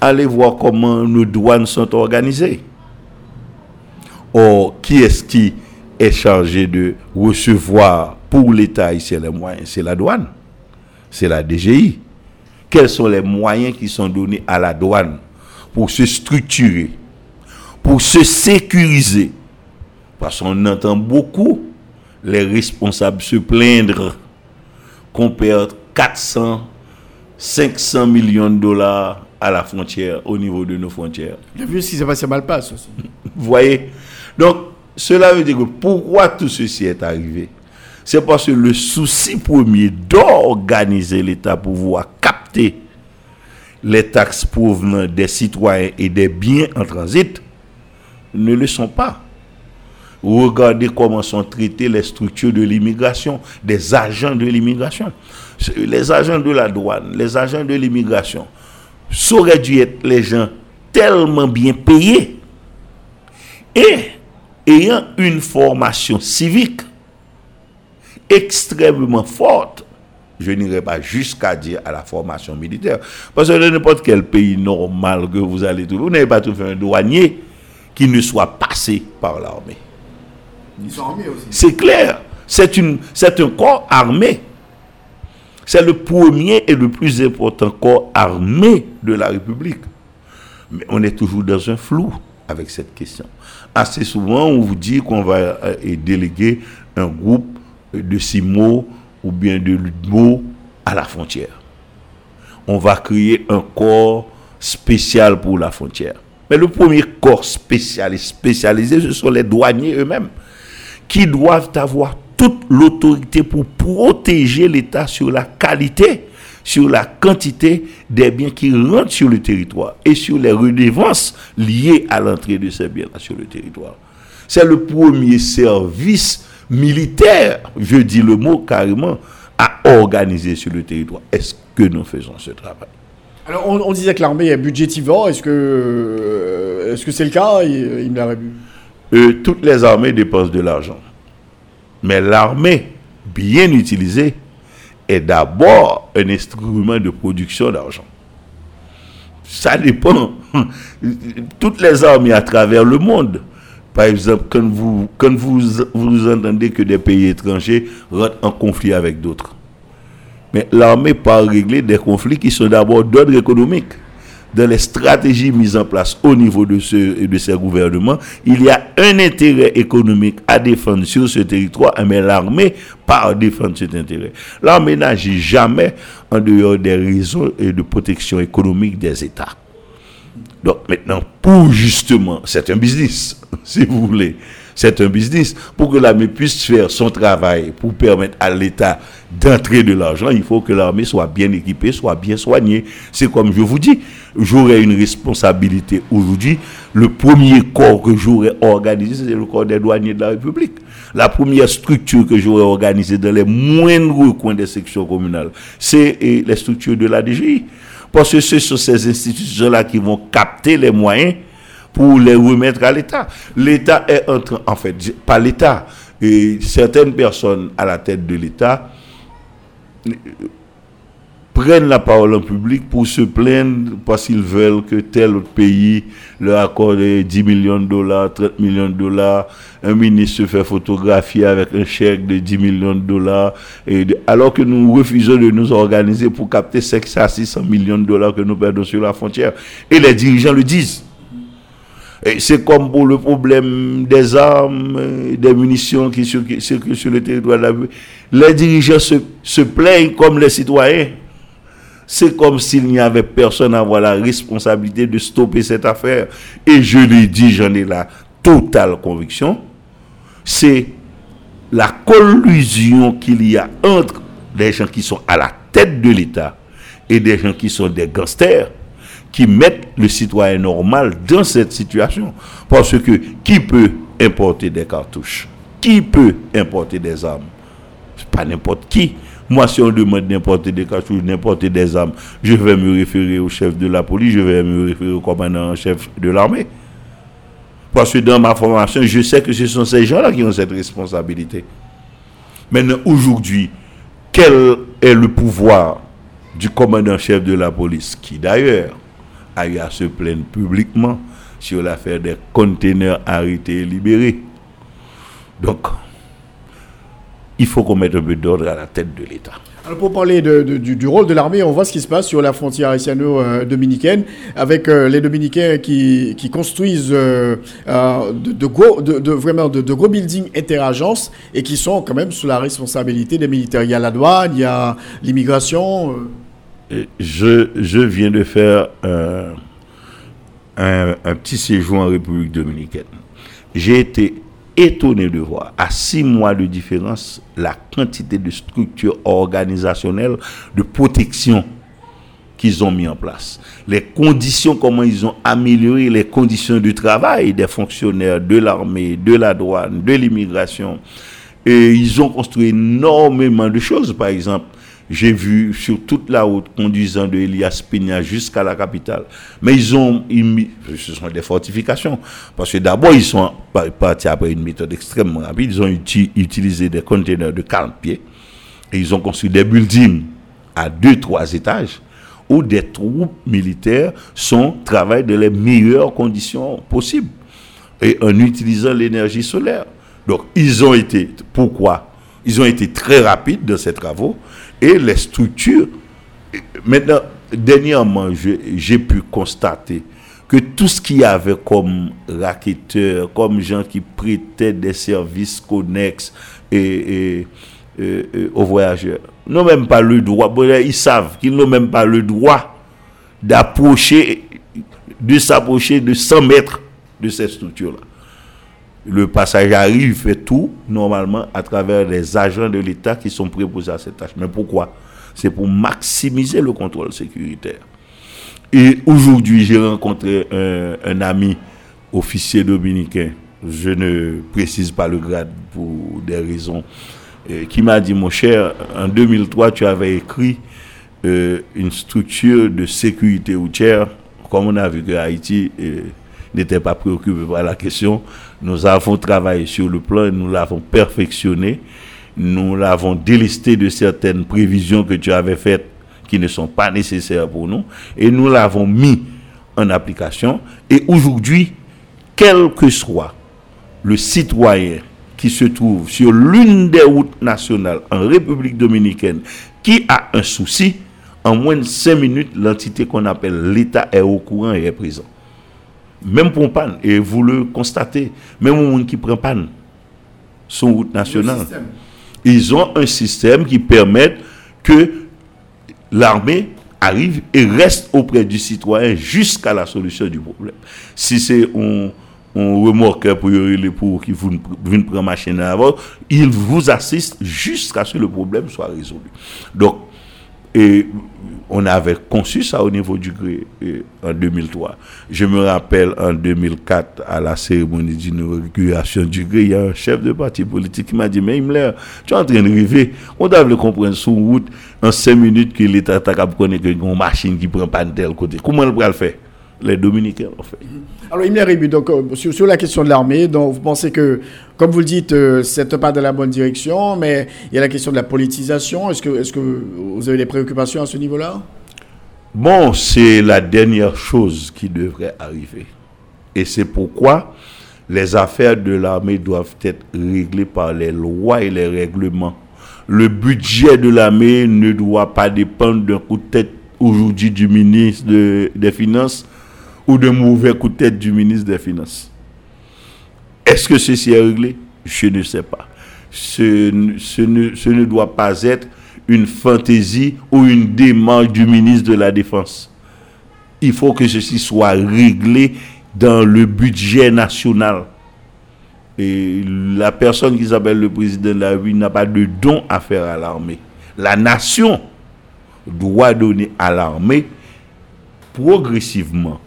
Allez voir comment nos douanes sont organisées. Or, qui est-ce qui est chargé de recevoir pour l'État ici les moyens? C'est la douane, c'est la DGI. Quels sont les moyens qui sont donnés à la douane pour se structurer? Pour se sécuriser. Parce qu'on entend beaucoup les responsables se plaindre qu'on perd 400, 500 millions de dollars à la frontière, au niveau de nos frontières. J'ai vu ce qui s'est passé mal passe aussi. Vous voyez? Donc, cela veut dire que pourquoi tout ceci est arrivé? C'est parce que le souci premier d'organiser l'État pour pouvoir capter les taxes provenant des citoyens et des biens en transit ne le sont pas. Regardez comment sont traitées les structures de l'immigration, des agents de l'immigration. Les agents de la douane, les agents de l'immigration, ça aurait dû être les gens tellement bien payés et ayant une formation civique extrêmement forte. Je n'irai pas jusqu'à dire à la formation militaire. Parce que dans n'importe quel pays normal que vous allez trouver, vous n'avez pas trouvé un douanier qui ne soit passé par l'armée. Ils sont armés aussi. C'est clair. C'est, une, c'est un corps armé. C'est le premier et le plus important corps armé de la République. Mais on est toujours dans un flou avec cette question. Assez souvent, on vous dit qu'on va euh, déléguer un groupe de CIMO ou bien de LUDMO à la frontière. On va créer un corps spécial pour la frontière. Mais le premier corps spécialisé, spécialisé, ce sont les douaniers eux-mêmes, qui doivent avoir toute l'autorité pour protéger l'État sur la qualité, sur la quantité des biens qui rentrent sur le territoire et sur les redevances liées à l'entrée de ces biens sur le territoire. C'est le premier service militaire, je dis le mot carrément, à organiser sur le territoire. Est-ce que nous faisons ce travail? Alors, on, disait que l'armée est budgétivore. Est-ce que euh, c'est le cas il, il euh, Toutes les armées dépensent de l'argent. Mais l'armée, bien utilisée, est d'abord un instrument de production d'argent. Ça dépend. Toutes les armées à travers le monde par exemple, quand vous, quand vous entendez que des pays étrangers rentrent en conflit avec d'autres. Mais l'armée part régler des conflits qui sont d'abord d'ordre économique. Dans les stratégies mises en place au niveau de, ce, de ces gouvernements, il y a un intérêt économique à défendre sur ce territoire, mais l'armée part défendre cet intérêt. L'armée n'agit jamais en dehors des raisons et de protection économique des États. Donc maintenant, pour justement, c'est un business, si vous voulez, c'est un business. Pour que l'armée puisse faire son travail, pour permettre à l'État d'entrer de l'argent, il faut que l'armée soit bien équipée, soit bien soignée. C'est comme je vous dis, j'aurais une responsabilité aujourd'hui. Le premier corps que j'aurais organisé, c'est le corps des douaniers de la République. La première structure que j'aurais organisée dans les moindres coins des sections communales, c'est les structures de la DGI. Parce que ce sont ces institutions-là qui vont capter les moyens pour les remettre à l'État. L'État est en train, en fait, pas l'État, et certaines personnes à la tête de l'État prennent la parole en public pour se plaindre parce qu'ils veulent que tel autre pays leur accorde 10 millions de dollars, 30 millions de dollars. Un ministre se fait photographier avec un chèque de 10 millions de dollars. Et alors que nous refusons de nous organiser pour capter 500 à 600 millions de dollars que nous perdons sur la frontière. Et les dirigeants le disent. C'est comme pour le problème des armes, des munitions qui circulent sur le territoire de la Les dirigeants se, se plaignent comme les citoyens. C'est comme s'il n'y avait personne à avoir la responsabilité de stopper cette affaire. Et je l'ai dit, j'en ai la totale conviction, c'est la collusion qu'il y a entre les gens qui sont à la tête de l'État et des gens qui sont des gangsters qui mettent le citoyen normal dans cette situation. Parce que qui peut importer des cartouches? Qui peut importer des armes? Pas n'importe qui. Moi, si on demande d'importer des cartouches, d'importer des armes, je vais me référer au chef de la police, je vais me référer au commandant-chef de l'armée. Parce que dans ma formation, je sais que ce sont ces gens-là qui ont cette responsabilité. Maintenant, aujourd'hui, quel est le pouvoir du commandant-chef de la police, qui d'ailleurs? A eu à se plaindre publiquement sur l'affaire des conteneurs arrêtés et libérés. Donc, il faut qu'on mette un peu d'ordre à la tête de l'État. Alors pour parler du, rôle de l'armée, on voit ce qui se passe sur la frontière haïtiano-dominicaine avec euh, les Dominicains qui, construisent euh, euh, de, gros, vraiment de, gros buildings interagences et qui sont quand même sous la responsabilité des militaires. Il y a la douane, il y a l'immigration. Je, je, viens de faire un, un petit séjour en République dominicaine. J'ai été étonné de voir, à six mois de différence, la quantité de structures organisationnelles de protection qu'ils ont mis en place. Les conditions, comment ils ont amélioré les conditions de travail des fonctionnaires de l'armée, de la douane, de l'immigration. Et ils ont construit énormément de choses, par exemple j'ai vu sur toute la route conduisant de Elias Peña jusqu'à la capitale. Mais ils ont, ce sont des fortifications. Parce que d'abord, ils sont partis après une méthode extrêmement rapide. Ils ont utilisé des conteneurs de 40 pieds. Et ils ont construit des buildings à deux, trois étages où des troupes militaires sont, travaillent dans les meilleures conditions possibles. Et en utilisant l'énergie solaire. Donc, ils ont été, pourquoi? Ils ont été très rapides dans ces travaux et les structures. Maintenant, dernièrement, j'ai pu constater que tout ce qu'il y avait comme racketteurs, comme gens qui prêtaient des services connexes et, aux voyageurs, n'ont même pas le droit, ils savent qu'ils n'ont même pas le droit d'approcher, de s'approcher de 100 mètres de cette structure-là. Le passager arrive, fait tout normalement à travers les agents de l'État qui sont préposés à cette tâche. Mais pourquoi? C'est pour maximiser le contrôle sécuritaire. Et aujourd'hui, j'ai rencontré un, ami officier dominicain, je ne précise pas le grade pour des raisons, euh, qui m'a dit, mon cher, en 2003, tu avais écrit euh, une structure de sécurité routière, comme on a vu que Haïti euh, n'était pas préoccupé par la question. Nous avons travaillé sur le plan, nous l'avons perfectionné, nous l'avons délisté de certaines prévisions que tu avais faites qui ne sont pas nécessaires pour nous, et nous l'avons mis en application. Et aujourd'hui, quel que soit le citoyen qui se trouve sur l'une des routes nationales en République dominicaine qui a un souci, en moins de 5 minutes, l'entité qu'on appelle l'État est au courant et est présent. Même pour panne, et vous le constatez, même au monde qui prend panne, sur route nationale, ils ont un système qui permet que l'armée arrive et reste auprès du citoyen jusqu'à la solution du problème. Si c'est un, un remorqueur pour les pour qui vous prendre machine à avant, il vous assiste jusqu'à ce que le problème soit résolu. Donc, et on avait conçu ça au niveau du gré en 2003. Je me rappelle en 2004, à la cérémonie d'inauguration du gré, il y a un chef de parti politique qui m'a dit, mais Himmler, tu es en train de rêver. On doit le comprendre sur route en 5 minutes que l'État a connaître une machine qui prend pas de tel côté. Comment on va le faire? Les Dominicains en fait. Alors, Himmler Rébu, donc, euh, sur, la question de l'armée, donc, vous pensez que, comme vous le dites, euh, c'est pas dans la bonne direction, mais il y a la question de la politisation. Est-ce que, est que vous avez des préoccupations à ce niveau-là? Bon, c'est la dernière chose qui devrait arriver. Et c'est pourquoi les affaires de l'armée doivent être réglées par les lois et les règlements. Le budget de l'armée ne doit pas dépendre d'un coup de tête aujourd'hui du ministre des Finances ou de mauvais coup de tête du ministre des Finances. Est-ce que ceci est réglé? Je ne sais pas. Ce, ne, ce ne doit pas être une fantaisie ou une démarche du ministre de la Défense. Il faut que ceci soit réglé dans le budget national. Et la personne qui s'appelle le président de la République n'a pas de don à faire à l'armée. La nation doit donner à l'armée progressivement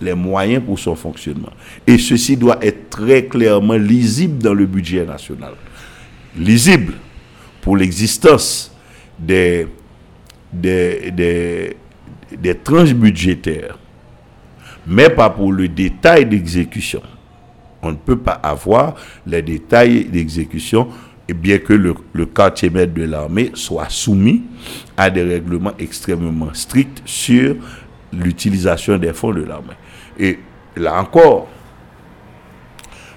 les moyens pour son fonctionnement. Et ceci doit être très clairement lisible dans le budget national. Lisible pour l'existence des, des, des, tranches budgétaires, mais pas pour le détail d'exécution. On ne peut pas avoir les détails d'exécution bien que le, le quartier maître de l'armée soit soumis à des règlements extrêmement stricts sur l'utilisation des fonds de l'armée. Et là encore,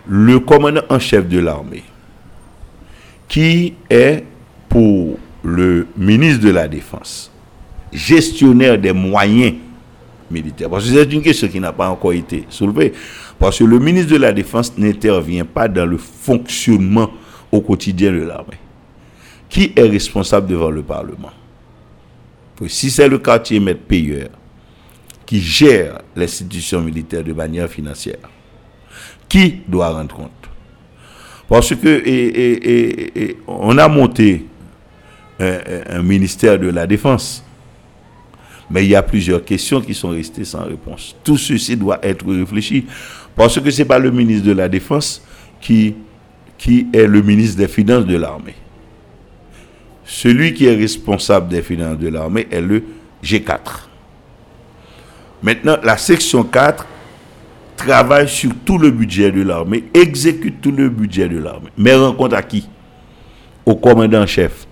le commandant en chef de l'armée, qui est pour le ministre de la Défense, gestionnaire des moyens militaires, parce que c'est une question qui n'a pas encore été soulevée, parce que le ministre de la Défense n'intervient pas dans le fonctionnement au quotidien de l'armée. Qui est responsable devant le Parlement? Si c'est le quartier maître payeur, qui gère l'institution militaire de manière financière. Qui doit rendre compte Parce que on a monté un, ministère de la Défense, mais il y a plusieurs questions qui sont restées sans réponse. Tout ceci doit être réfléchi, parce que ce n'est pas le ministre de la Défense qui, qui est le ministre des Finances de l'armée. Celui qui est responsable des finances de l'armée est le G4. Maintenant, la section 4 travaille sur tout le budget de l'armée, exécute tout le budget de l'armée. Mais rend compte à qui? Au commandant en chef.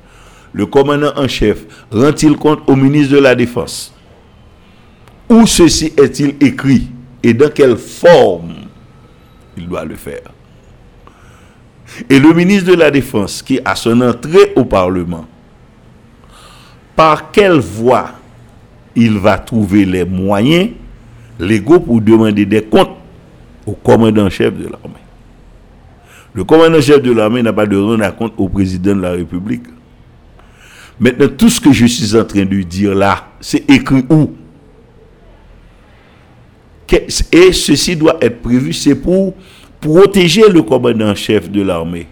Le commandant en chef rend-il compte au ministre de la Défense? Où ceci est-il écrit et dans quelle forme il doit le faire? Et le ministre de la Défense, qui a son entrée au Parlement, par quelle voie il va trouver les moyens légaux pour demander des comptes au commandant-chef de l'armée. Le commandant-chef de l'armée n'a pas de rendre compte au président de la République. Maintenant, tout ce que je suis en train de dire là, c'est écrit où? Et ceci doit être prévu, c'est pour protéger le commandant-chef de l'armée,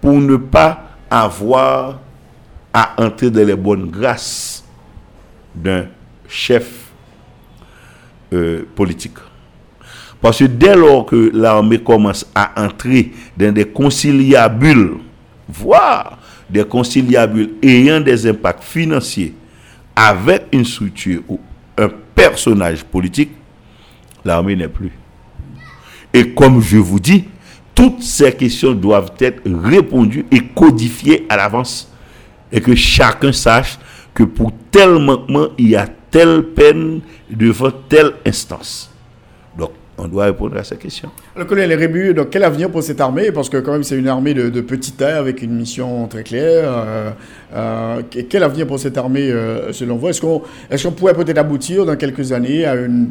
pour ne pas avoir à entrer dans les bonnes grâces d'un chef euh, politique. Parce que dès lors que l'armée commence à entrer dans des conciliabules, voire des conciliabules ayant des impacts financiers avec une structure ou un personnage politique, l'armée n'est plus. Et comme je vous dis, toutes ces questions doivent être répondues et codifiées à l'avance. Et que chacun sache que pour tel manquement, il y a telle peine devant telle instance. Donc, on doit répondre à ces questions. Le colonel Rébu, donc quel avenir pour cette armée? Parce que quand même c'est une armée de, de petits taille avec une mission très claire. Euh, euh, quel avenir pour cette armée euh, selon vous? Est-ce qu'on est qu'on pourrait peut-être aboutir dans quelques années à une,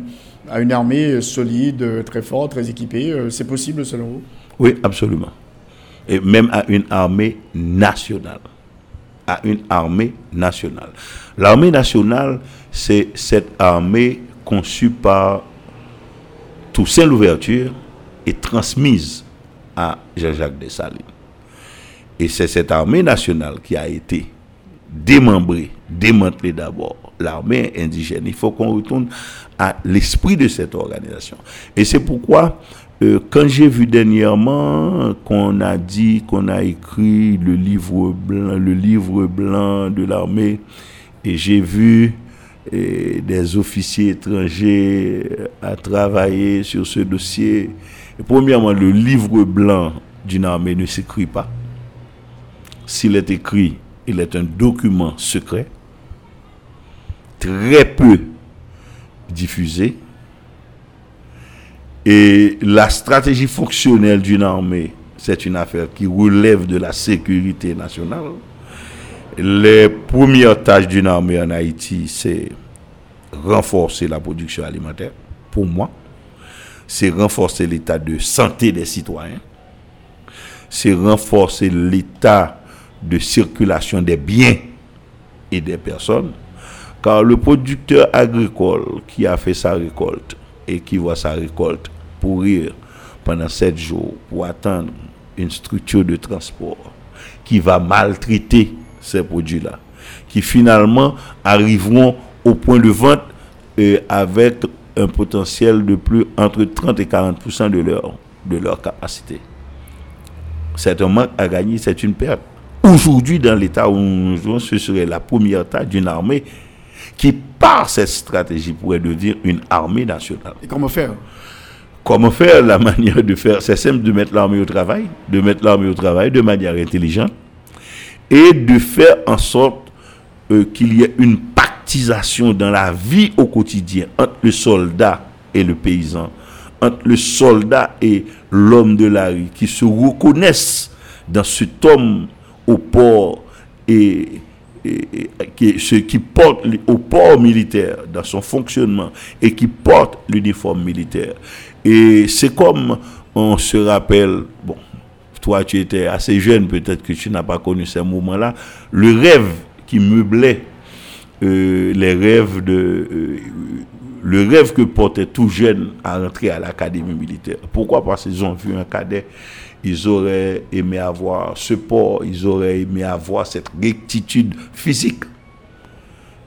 à une armée solide, très forte, très équipée C'est possible selon vous? Oui, absolument. Et même à une armée nationale. À une armée nationale. L'armée nationale, c'est cette armée conçue par Toussaint Louverture et transmise à Jean-Jacques Dessalines. Et c'est cette armée nationale qui a été démembrée, démantelée d'abord, l'armée indigène. Il faut qu'on retourne à l'esprit de cette organisation. Et c'est pourquoi, euh, quand j'ai vu dernièrement qu'on a dit qu'on a écrit le livre blanc, le livre blanc de l'armée, et j'ai vu euh, des officiers étrangers à travailler sur ce dossier, premièrement, le livre blanc d'une armée ne s'écrit pas. S'il est écrit, il est un document secret, très peu diffusé. Et la stratégie fonctionnelle d'une armée, c'est une affaire qui relève de la sécurité nationale. Les premières tâches d'une armée en Haïti, c'est renforcer la production alimentaire, pour moi. C'est renforcer l'état de santé des citoyens, c'est renforcer l'état de circulation des biens et des personnes, car le producteur agricole qui a fait sa récolte et qui voit sa récolte pourrir pendant sept jours pour attendre une structure de transport qui va maltraiter ces produits-là, qui finalement arriveront au point de vente euh, avec un potentiel de plus entre 30 et 40% de leur, de leur capacité. C'est un manque à gagner, c'est une perte. Aujourd'hui, dans l'état où nous sommes, ce serait la première tâche d'une armée qui, par cette stratégie, pourrait devenir une armée nationale. Et comment faire? Comment faire? La manière de faire, c'est simple de mettre l'armée au travail, de mettre l'armée au travail de manière intelligente et de faire en sorte euh, qu'il y ait une dans la vie au quotidien entre le soldat et le paysan, entre le soldat et l'homme de la rue, qui se reconnaissent dans cet homme au port et, ce qui porte au port militaire dans son fonctionnement et qui porte l'uniforme militaire. Et c'est comme on se rappelle, bon, toi tu étais assez jeune, peut-être que tu n'as pas connu ces moments-là, le rêve qui meublait euh, les rêves de euh, le rêve que portait tout jeune à rentrer à l'académie militaire. Pourquoi? Parce qu'ils ont vu un cadet, ils auraient aimé avoir ce port, ils auraient aimé avoir cette rectitude physique.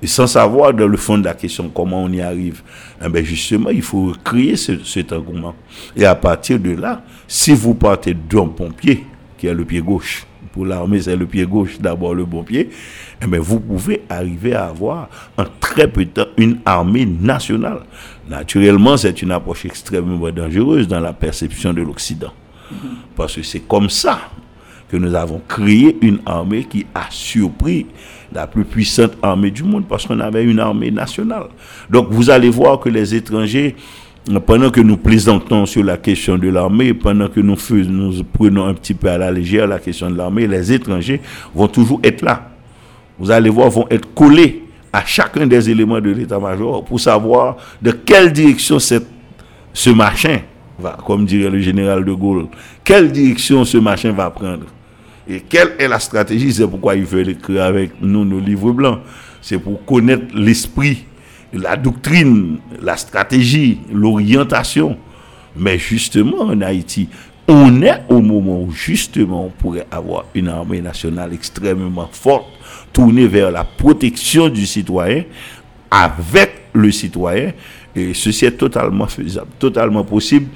Et sans savoir dans le fond de la question comment on y arrive, eh bien justement, il faut créer cet engouement. Et à partir de là, si vous partez d'un pompier, qui a le pied gauche, pour l'armée, c'est le pied gauche, d'abord le bon pied, eh bien, vous pouvez arriver à avoir en très peu de temps une armée nationale. Naturellement, c'est une approche extrêmement dangereuse dans la perception de l'Occident. Parce que c'est comme ça que nous avons créé une armée qui a surpris la plus puissante armée du monde parce qu'on avait une armée nationale. Donc vous allez voir que les étrangers pendant que nous plaisantons sur la question de l'armée, pendant que nous, nous prenons un petit peu à la légère la question de l'armée, les étrangers vont toujours être là. Vous allez voir, vont être collés à chacun des éléments de l'état-major pour savoir de quelle direction ce machin va, comme dirait le général de Gaulle, quelle direction ce machin va prendre. Et quelle est la stratégie? C'est pourquoi il veut écrire avec nous nos livres blancs. C'est pour connaître l'esprit la doctrine, la stratégie, l'orientation. Mais justement, en Haïti, on est au moment où justement on pourrait avoir une armée nationale extrêmement forte, tourner vers la protection du citoyen avec le citoyen. Et ceci est totalement faisable, totalement possible.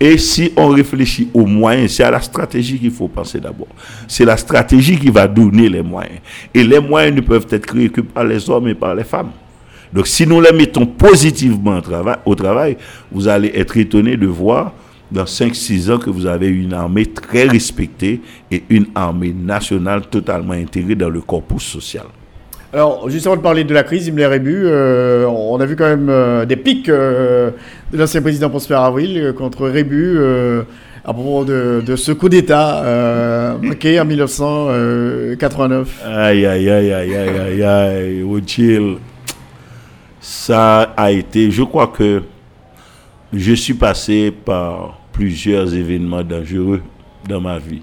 Et si on réfléchit aux moyens, c'est à la stratégie qu'il faut penser d'abord. C'est la stratégie qui va donner les moyens. Et les moyens ne peuvent être créés que par les hommes et par les femmes. Donc si nous les mettons positivement au travail, vous allez être étonné de voir dans 5-6 ans que vous avez une armée très respectée et une armée nationale totalement intégrée dans le corpus social. Alors, juste avant de parler de la crise, Himmler et euh, on a vu quand même euh, des pics euh, de l'ancien président Prosper Avril contre Rébu à propos de, ce coup d'État marqué en 1989. Aïe, aïe, aïe, aïe, aïe, aïe, aïe. Ça a été, je crois que je suis passé par plusieurs événements dangereux dans ma vie,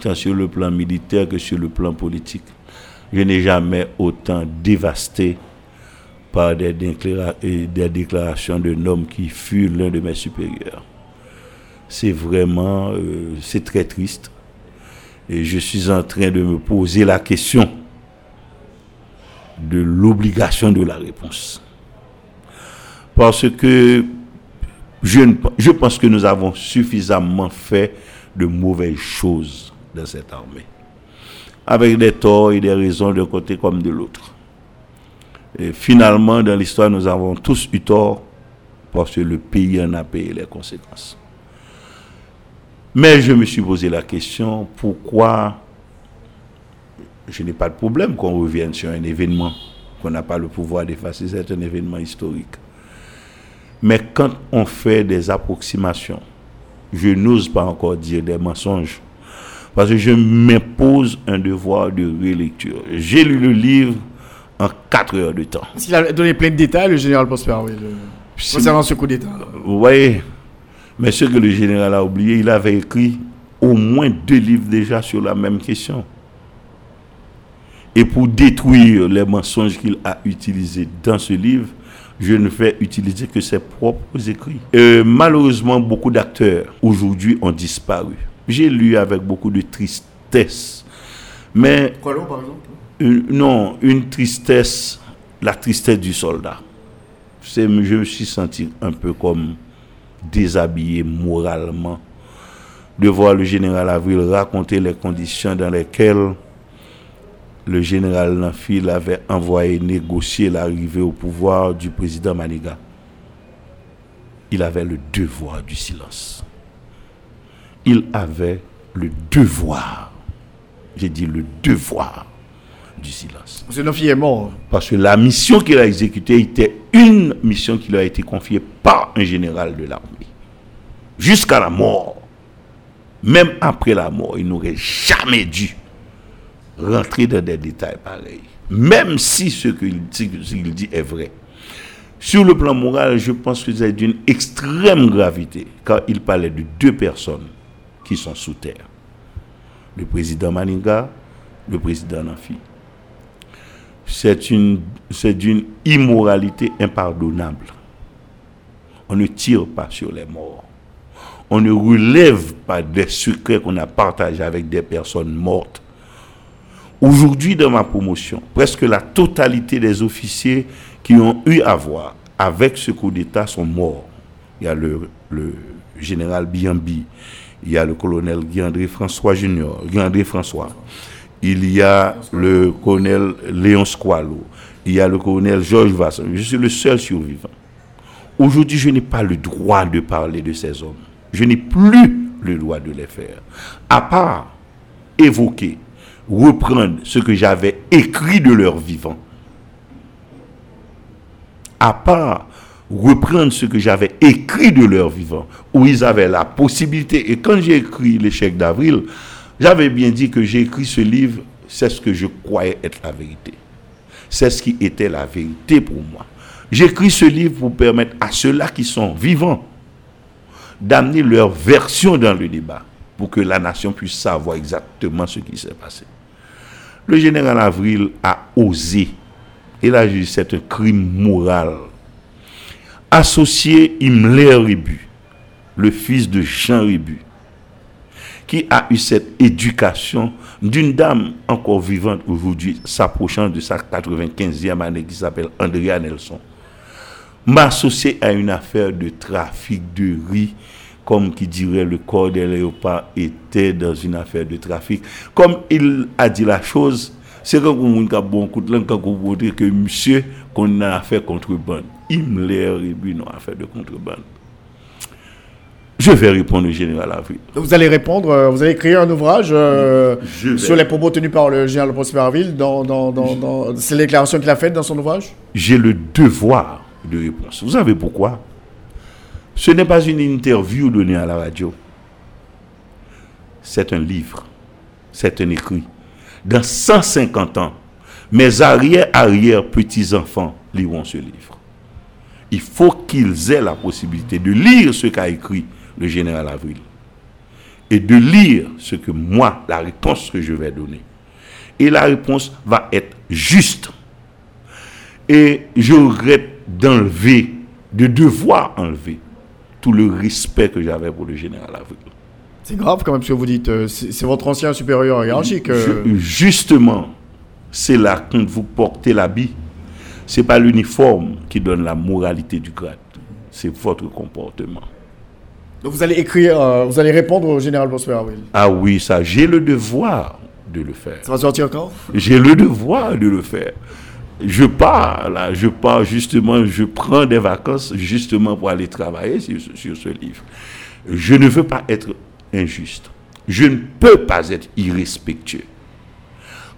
tant sur le plan militaire que sur le plan politique je n'ai jamais autant dévasté par des, déclarations d'un homme qui fut l'un de mes supérieurs. C'est vraiment, euh, c'est très triste. Et je suis en train de me poser la question de l'obligation de la réponse. Parce que je, je pense que nous avons suffisamment fait de mauvaises choses dans cette armée avec des torts et des raisons d'un côté comme de l'autre. Et finalement, dans l'histoire, nous avons tous eu tort parce que le pays en a payé les conséquences. Mais je me suis posé la question, pourquoi je n'ai pas de problème qu'on revienne sur un événement qu'on n'a pas le pouvoir d'effacer, c'est un événement historique. Mais quand on fait des approximations, je n'ose pas encore dire des mensonges, parce que je m'impose un devoir de relecture. J'ai lu le livre en 4 heures de temps. Il a donné plein de détails, le général Prosper, oui, concernant ce coup d'État. Vous voyez, mais ce que le général a oublié, il avait écrit au moins deux livres déjà sur la même question. Et pour détruire les mensonges qu'il a utilisés dans ce livre, je ne fais utiliser que ses propres écrits. Euh, malheureusement, beaucoup d'acteurs aujourd'hui ont disparu. J'ai lu avec beaucoup de tristesse. Mais. Quoi par exemple? Non, une tristesse, la tristesse du soldat. Je me suis senti un peu comme déshabillé moralement de voir le général Avril raconter les conditions dans lesquelles le général Nanfil avait envoyé négocier l'arrivée au pouvoir du président Maniga. Il avait le devoir du silence il avait le devoir, j'ai dit le devoir du silence. Monsieur est mort. Parce que la mission qu'il a exécutée était une mission qui lui a été confiée par un général de l'armée. Jusqu'à la mort. Même après la mort, il n'aurait jamais dû rentrer dans des détails pareils. Même si ce qu'il dit, est vrai. Sur le plan moral, je pense que c'est d'une extrême gravité, car il parlait de deux personnes qui sont sous terre. Le président Maninga, le président Nafi. C'est une, c'est d'une immoralité impardonnable. On ne tire pas sur les morts. On ne relève pas des secrets qu'on a partagés avec des personnes mortes. Aujourd'hui, dans ma promotion, presque la totalité des officiers qui ont eu à voir avec ce coup d'État sont morts. Il y a le, général Biambi, il y a le colonel Guy-André François Junior, Guy-André François. Il y a le colonel Léon Squalo. Il y a le colonel Georges Vasson. Je suis le seul survivant. Aujourd'hui, je n'ai pas le droit de parler de ces hommes. Je n'ai plus le droit de les faire. À part évoquer, reprendre ce que j'avais écrit de leur vivant. À part reprendre ce que j'avais écrit de leur vivant, où ils avaient la possibilité. Et quand j'ai écrit l'échec d'avril, j'avais bien dit que j'ai écrit ce livre, c'est ce que je croyais être la vérité. C'est ce qui était la vérité pour moi. J'écris ce livre pour permettre à ceux-là qui sont vivants d'amener leur version dans le débat, pour que la nation puisse savoir exactement ce qui s'est passé. Le général Avril a osé, et là, c'est un crime moral associé Himmler Rébu, le fils de Jean Rébu, qui a eu cette éducation d'une dame encore vivante aujourd'hui, s'approchant de sa 95e année, qui s'appelle Andrea Nelson, m'associer à une affaire de trafic de riz, comme qui dirait le corps des léopards était dans une affaire de trafic. Comme il a dit la chose, c'est quand on a bon coup de langue, quand on dire que monsieur, qu'on a affaire contrebande. Il me l'a non affaire de contrebande. Je vais répondre au général Avril. Vous allez répondre, euh, vous allez écrire un ouvrage euh, sur les propos tenus par le général Prosper Avril. Dans, dans, dans, dans c'est les déclarations qu'il a faites dans son ouvrage? J'ai le devoir de réponse. Vous savez pourquoi? Ce n'est pas une interview donnée à la radio. C'est un livre. C'est un écrit. Dans 150 ans, mes arrière-arrière-petits-enfants liront ce livre. Il faut qu'ils aient la possibilité de lire ce qu'a écrit le général Avril, et de lire ce que moi, la réponse que je vais donner. Et la réponse va être juste. Et je d'enlever, de devoir enlever tout le respect que j'avais pour le général Avril. C'est grave quand même ce que vous dites. Euh, c'est votre ancien supérieur hiérarchique. Euh. justement, c'est là quand vous portez l'habit. C'est pas l'uniforme qui donne la moralité du grade. C'est votre comportement. Donc vous allez écrire, euh, vous allez répondre au général Bossuet Avril. Ah oui, ça, j'ai le devoir de le faire. Ça va sortir quand? J'ai le devoir de le faire. Je pars là, je pars justement, je prends des vacances justement pour aller travailler sur, ce livre. Je ne veux pas être injuste. Je ne peux pas être irrespectueux.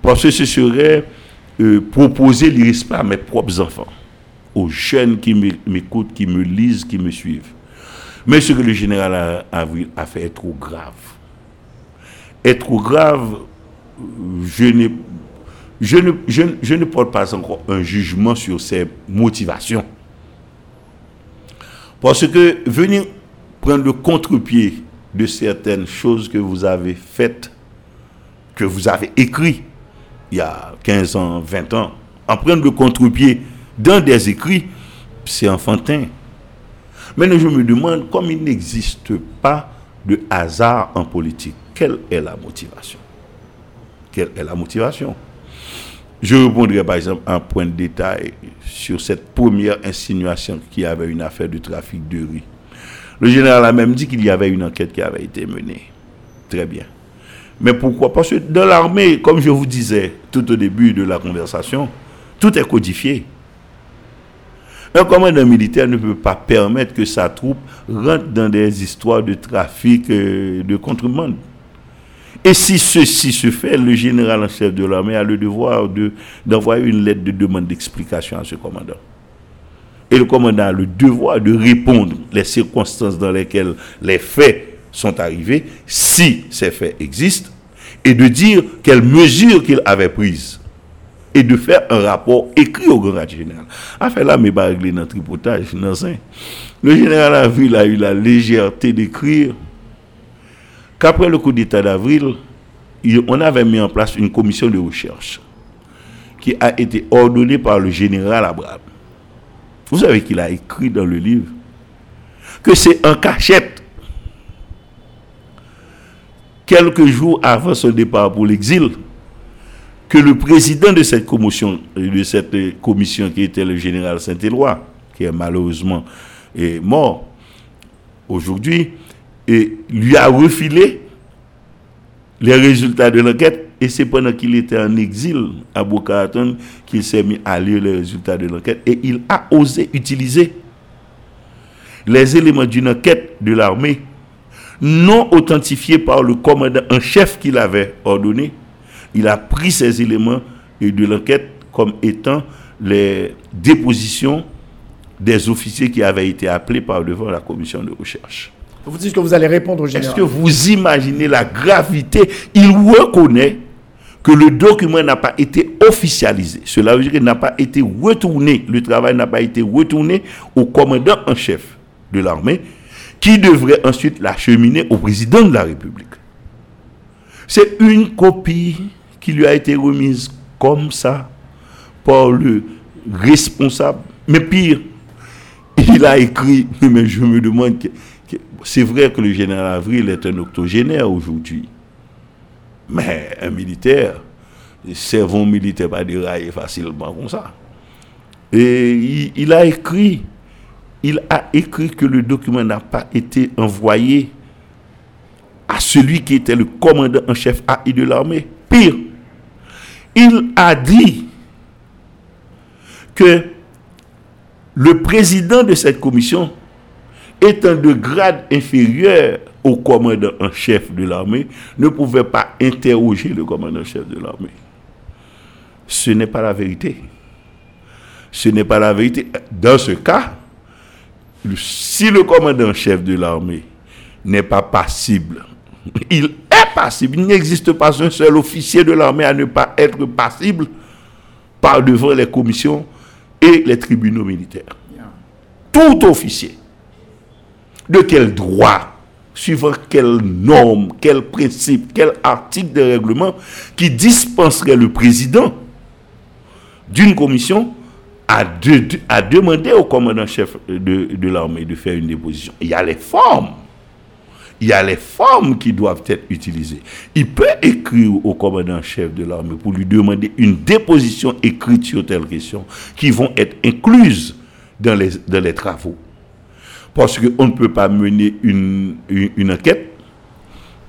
Parce que ce serait euh, proposer l'irrespect à mes propres enfants, aux jeunes qui m'écoutent, qui me lisent, qui me suivent. Mais ce que le général a fait est trop grave. Est trop grave, je ne, je, ne, je, ne porte pas encore un jugement sur ses motivations. Parce que venir prendre le contre-pied de certaines choses que vous avez faites, que vous avez écrites il y a 15 ans, 20 ans, en prendre le contre-pied dans des écrits, c'est enfantin. Maintenant, je me demande, comme il n'existe pas de hasard en politique, quelle est la motivation? Quelle est la motivation? Je répondrai par exemple un point de détail sur cette première insinuation qui avait une affaire de trafic de riz. Le général a même dit qu'il y avait une enquête qui avait été menée. Très bien. Mais pourquoi? Parce que dans l'armée, comme je vous disais tout au début de la conversation, tout est codifié. Un commandant militaire ne peut pas permettre que sa troupe rentre dans des histoires de trafic, euh, de contrebande. Et si ceci se fait, le général en chef de l'armée a le devoir d'envoyer une lettre de demande d'explication à ce commandant. Et le commandant a le devoir de répondre les circonstances dans lesquelles les faits sont arrivés, si ces faits existent, et de dire quelles mesures qu'il avait prises et de faire un rapport écrit au grand général. Affaire là, mais pas régler le tripotage, non, Le général Avril a eu la légèreté d'écrire qu'après le coup d'État d'avril, on avait mis en place une commission de recherche qui a été ordonnée par le général Abraham. Vous savez qu'il a écrit dans le livre que c'est en cachette, quelques jours avant son départ pour l'exil, que le président de cette commission, de cette commission qui était le général Saint-Éloi, qui est malheureusement est mort aujourd'hui, et lui a refilé les résultats de l'enquête. Et c'est pendant qu'il était en exil à Boca qu'il s'est mis à lire les résultats de l'enquête. Et il a osé utiliser les éléments d'une enquête de l'armée non authentifiés par le commandant en chef qu'il avait ordonné il a pris ces éléments de l'enquête comme étant les dépositions des officiers qui avaient été appelés par devant la commission de recherche. Vous dites que vous allez répondre au général. Est-ce que vous imaginez la gravité? Il reconnaît que le document n'a pas été officialisé. Cela veut dire qu'il n'a pas été retourné, le travail n'a pas été retourné au commandant en chef de l'armée, qui devrait ensuite l'acheminer au président de la République. C'est une copie qui lui a été remise comme ça par le responsable. Mais pire, il a écrit, mais je me demande, c'est vrai que le général Avril est un octogénaire aujourd'hui. Mais un militaire, servant militaire pas dérailler facilement comme ça. Et il, a écrit, il a écrit que le document n'a pas été envoyé à celui qui était le commandant en chef AI de l'armée. Pire, il a dit que le président de cette commission, étant de grade inférieur au commandant en chef de l'armée, ne pouvait pas interroger le commandant en chef de l'armée. Ce n'est pas la vérité. Ce n'est pas la vérité. Dans ce cas, si le commandant en chef de l'armée n'est pas passible, il est passible. Il n'existe pas un seul officier de l'armée à ne pas être passible par devant les commissions et les tribunaux militaires. Tout officier. De quel droit, suivant quelle norme, quel principe, quel article de règlement qui dispenserait le président d'une commission à, demander au commandant-chef de, de l'armée de faire une déposition? Il y a les formes il y a les formes qui doivent être utilisées. Il peut écrire au commandant-chef de l'armée pour lui demander une déposition écrite sur telle question qui vont être incluses dans les travaux. Parce qu'on ne peut pas mener une, enquête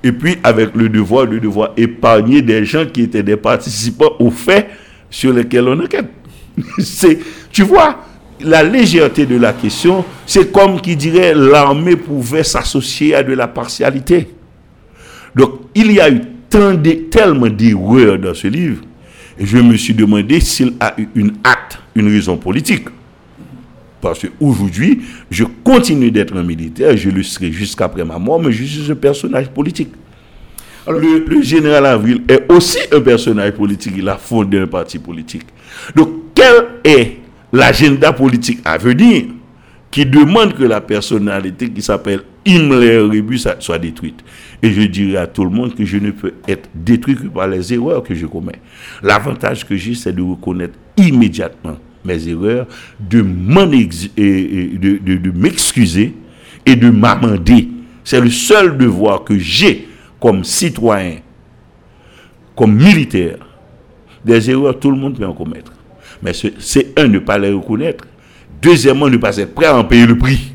et puis avec le devoir de devoir épargner des gens qui étaient des participants aux faits sur lesquels on enquête. C'est, tu vois, la légèreté de la question, c'est comme qui dirait l'armée pouvait s'associer à de la partialité. Donc, il y a eu tellement d'erreurs dans ce livre, et je me suis demandé s'il a eu une acte, une raison politique. Parce qu'aujourd'hui, je continue d'être un militaire, je le serai jusqu'après ma mort, mais je suis un personnage politique. le, le, général Avril est aussi un personnage politique, il a fondé un parti politique. Donc, quel est l'agenda politique à venir qui demande que la personnalité qui s'appelle Himmler Rebus soit détruite? Et je dirais à tout le monde que je ne peux être détruit que par les erreurs que je commets. L'avantage que j'ai, c'est de reconnaître immédiatement mes erreurs, de m'excuser et de m'amender. C'est le seul devoir que j'ai comme citoyen, comme militaire. Des erreurs, tout le monde peut en commettre. Mais c'est un, ne pas les reconnaître. Deuxièmement, ne pas être prêt à en payer le prix.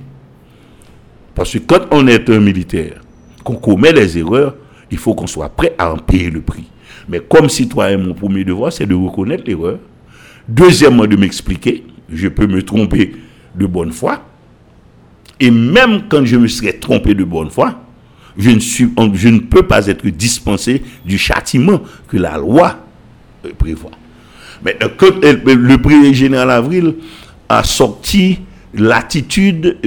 Parce que quand on est un militaire, qu'on commet des erreurs, il faut qu'on soit prêt à en payer le prix. Mais comme citoyen, mon premier devoir, c'est de reconnaître l'erreur. Deuxièmement, de m'expliquer. Je peux me tromper de bonne foi. Et même quand je me serais trompé de bonne foi, je ne, peux pas être dispensé du châtiment que la loi euh, prévoit. Mais le président général Avril a sorti l'attitude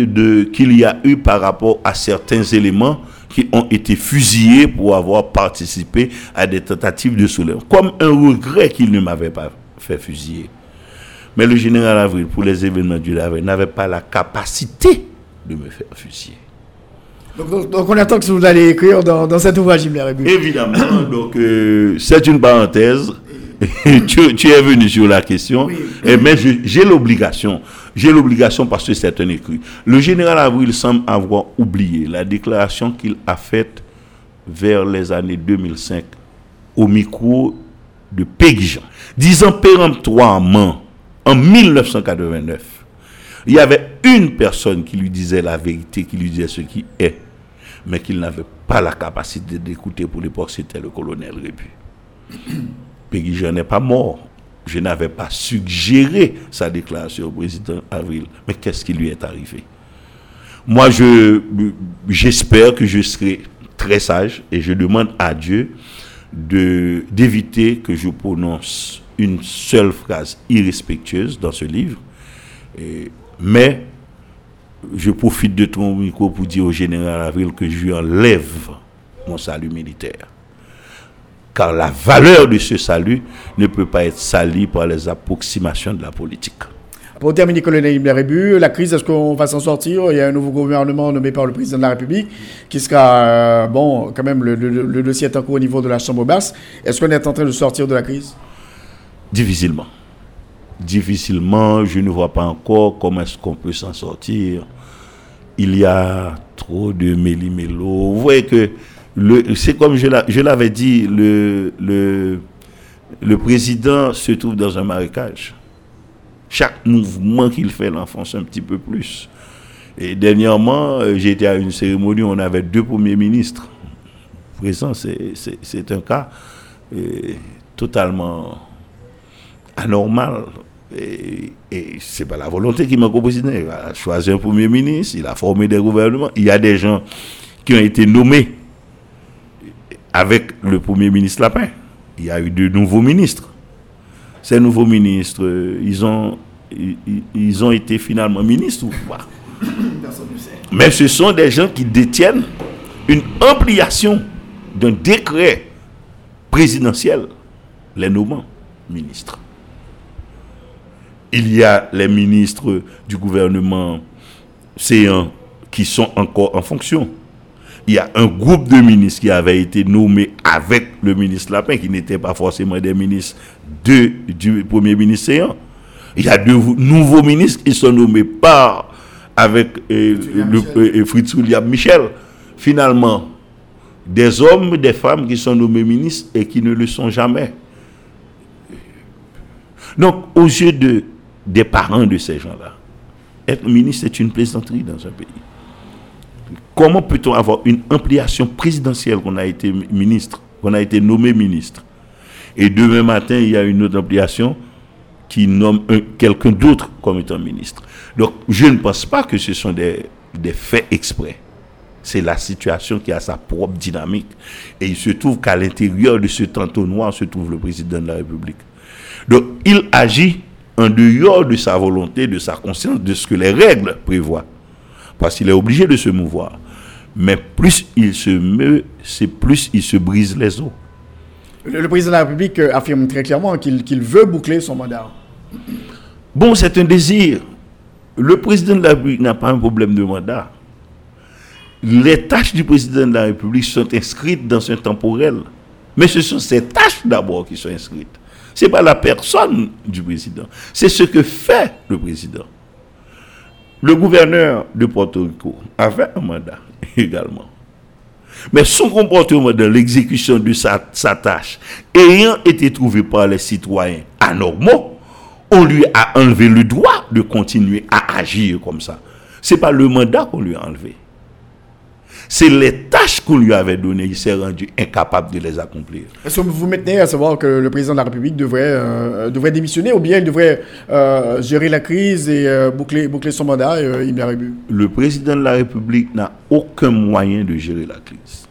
qu'il y a eu par rapport à certains éléments qui ont été fusillés pour avoir participé à des tentatives de soulèvement. Comme un regret qu'il ne m'avait pas fait fusiller. Mais le général Avril, pour les événements du Avril, n'avait pas la capacité de me faire fusiller. Donc, on attend que vous allez écrire dans, dans cet ouvrage, Évidemment. donc euh, c'est une parenthèse. tu, es venu sur la question, et, mais j'ai l'obligation, j'ai l'obligation parce que c'est un écrit. Le général Avril semble avoir oublié la déclaration qu'il a faite vers les années 2005 au micro de Péguijan, disant péremptoirement en 1989, il y avait une personne qui lui disait la vérité, qui lui disait ce qui est, mais qu'il n'avait pas la capacité d'écouter pour l'époque, c'était le colonel Rébu. Péguy n'est pas mort. Je n'avais pas suggéré sa déclaration au président Avril. Mais qu'est-ce qui lui est arrivé? Moi, je, j'espère que je serai très sage et je demande à Dieu d'éviter que je prononce une seule phrase irrespectueuse dans ce livre. mais je profite de ton micro pour dire au général Avril que je lui enlève mon salut militaire car la valeur de ce salut ne peut pas être salie par les approximations de la politique. Pour terminer, colonel Rébu, la crise, est-ce qu'on va s'en sortir? Il y a un nouveau gouvernement nommé par le président de la République qui sera, euh, bon, quand même, le, dossier est encore au niveau de la Chambre basse. Est-ce qu'on est en train de sortir de la crise? Difficilement. Difficilement, je ne vois pas encore comment est-ce qu'on peut s'en sortir. Il y a trop de méli-mélo. Vous voyez que c'est comme je l'avais dit, le président se trouve dans un marécage. Chaque mouvement qu'il fait l'enfonce un petit peu plus. Et dernièrement, euh, été à une cérémonie où on avait deux premiers ministres présents. C'est un cas euh, totalement anormal. Et, et c'est pas la volonté qui m'a proposé. Il a choisi un premier ministre, il a formé des gouvernements. Il y a des gens qui ont été nommés avec le premier ministre Lapin. Il y a eu de nouveaux ministres. Ces nouveaux ministres, euh, ils ont, ils, ont été finalement ministres ou pas? Mais ce sont des gens qui détiennent une ampliation d'un décret présidentiel, les nommant ministres. Il y a les ministres du gouvernement C1 qui sont encore en fonction il y a un groupe de ministres qui avait été nommé avec le ministre Lapin, qui n'était pas forcément des ministres de, du Premier ministre Séant. Il y a deux nouveaux ministres qui sont nommés par avec euh, euh, Fritz William Michel. Finalement, des hommes, des femmes qui sont nommés ministres et qui ne le sont jamais. Donc, aux yeux de, des parents de ces gens-là, être ministre, c'est une plaisanterie dans un pays. Comment peut-on avoir une ampliation présidentielle qu'on a été ministre, qu'on a été nommé ministre, et demain matin, il y a une autre ampliation qui nomme quelqu'un d'autre comme étant ministre. Donc, je ne pense pas que ce sont des, des faits exprès. C'est la situation qui a sa propre dynamique. Et il se trouve qu'à l'intérieur de ce noir se trouve le président de la République. Donc, il agit en dehors de sa volonté, de sa conscience, de ce que les règles prévoient. Parce qu'il est obligé de se mouvoir. Mais plus il se meut, c'est plus il se brise les os. Le, président de la République euh, affirme très clairement qu'il veut boucler son mandat. Bon, c'est un désir. Le président de la République n'a pas un problème de mandat. Les tâches du président de la République sont inscrites dans un temporel. Mais ce sont ces tâches d'abord qui sont inscrites. Ce n'est pas la personne du président. C'est ce que fait le président. Le gouverneur de Porto Rico avait un mandat également. Mais son comportement dans l'exécution de sa, tâche ayant été trouvé par les citoyens anormaux, on lui a enlevé le droit de continuer à agir comme ça. Ce n'est pas le mandat qu'on lui a enlevé. C'est les tâches qu'on lui avait données, il s'est rendu incapable de les accomplir. Est-ce que vous maintenez à savoir que le président de la République devrait, euh, devrait démissionner ou bien il devrait euh, gérer la crise et euh, boucler, boucler son mandat Le président de la République n'a aucun moyen de gérer la crise.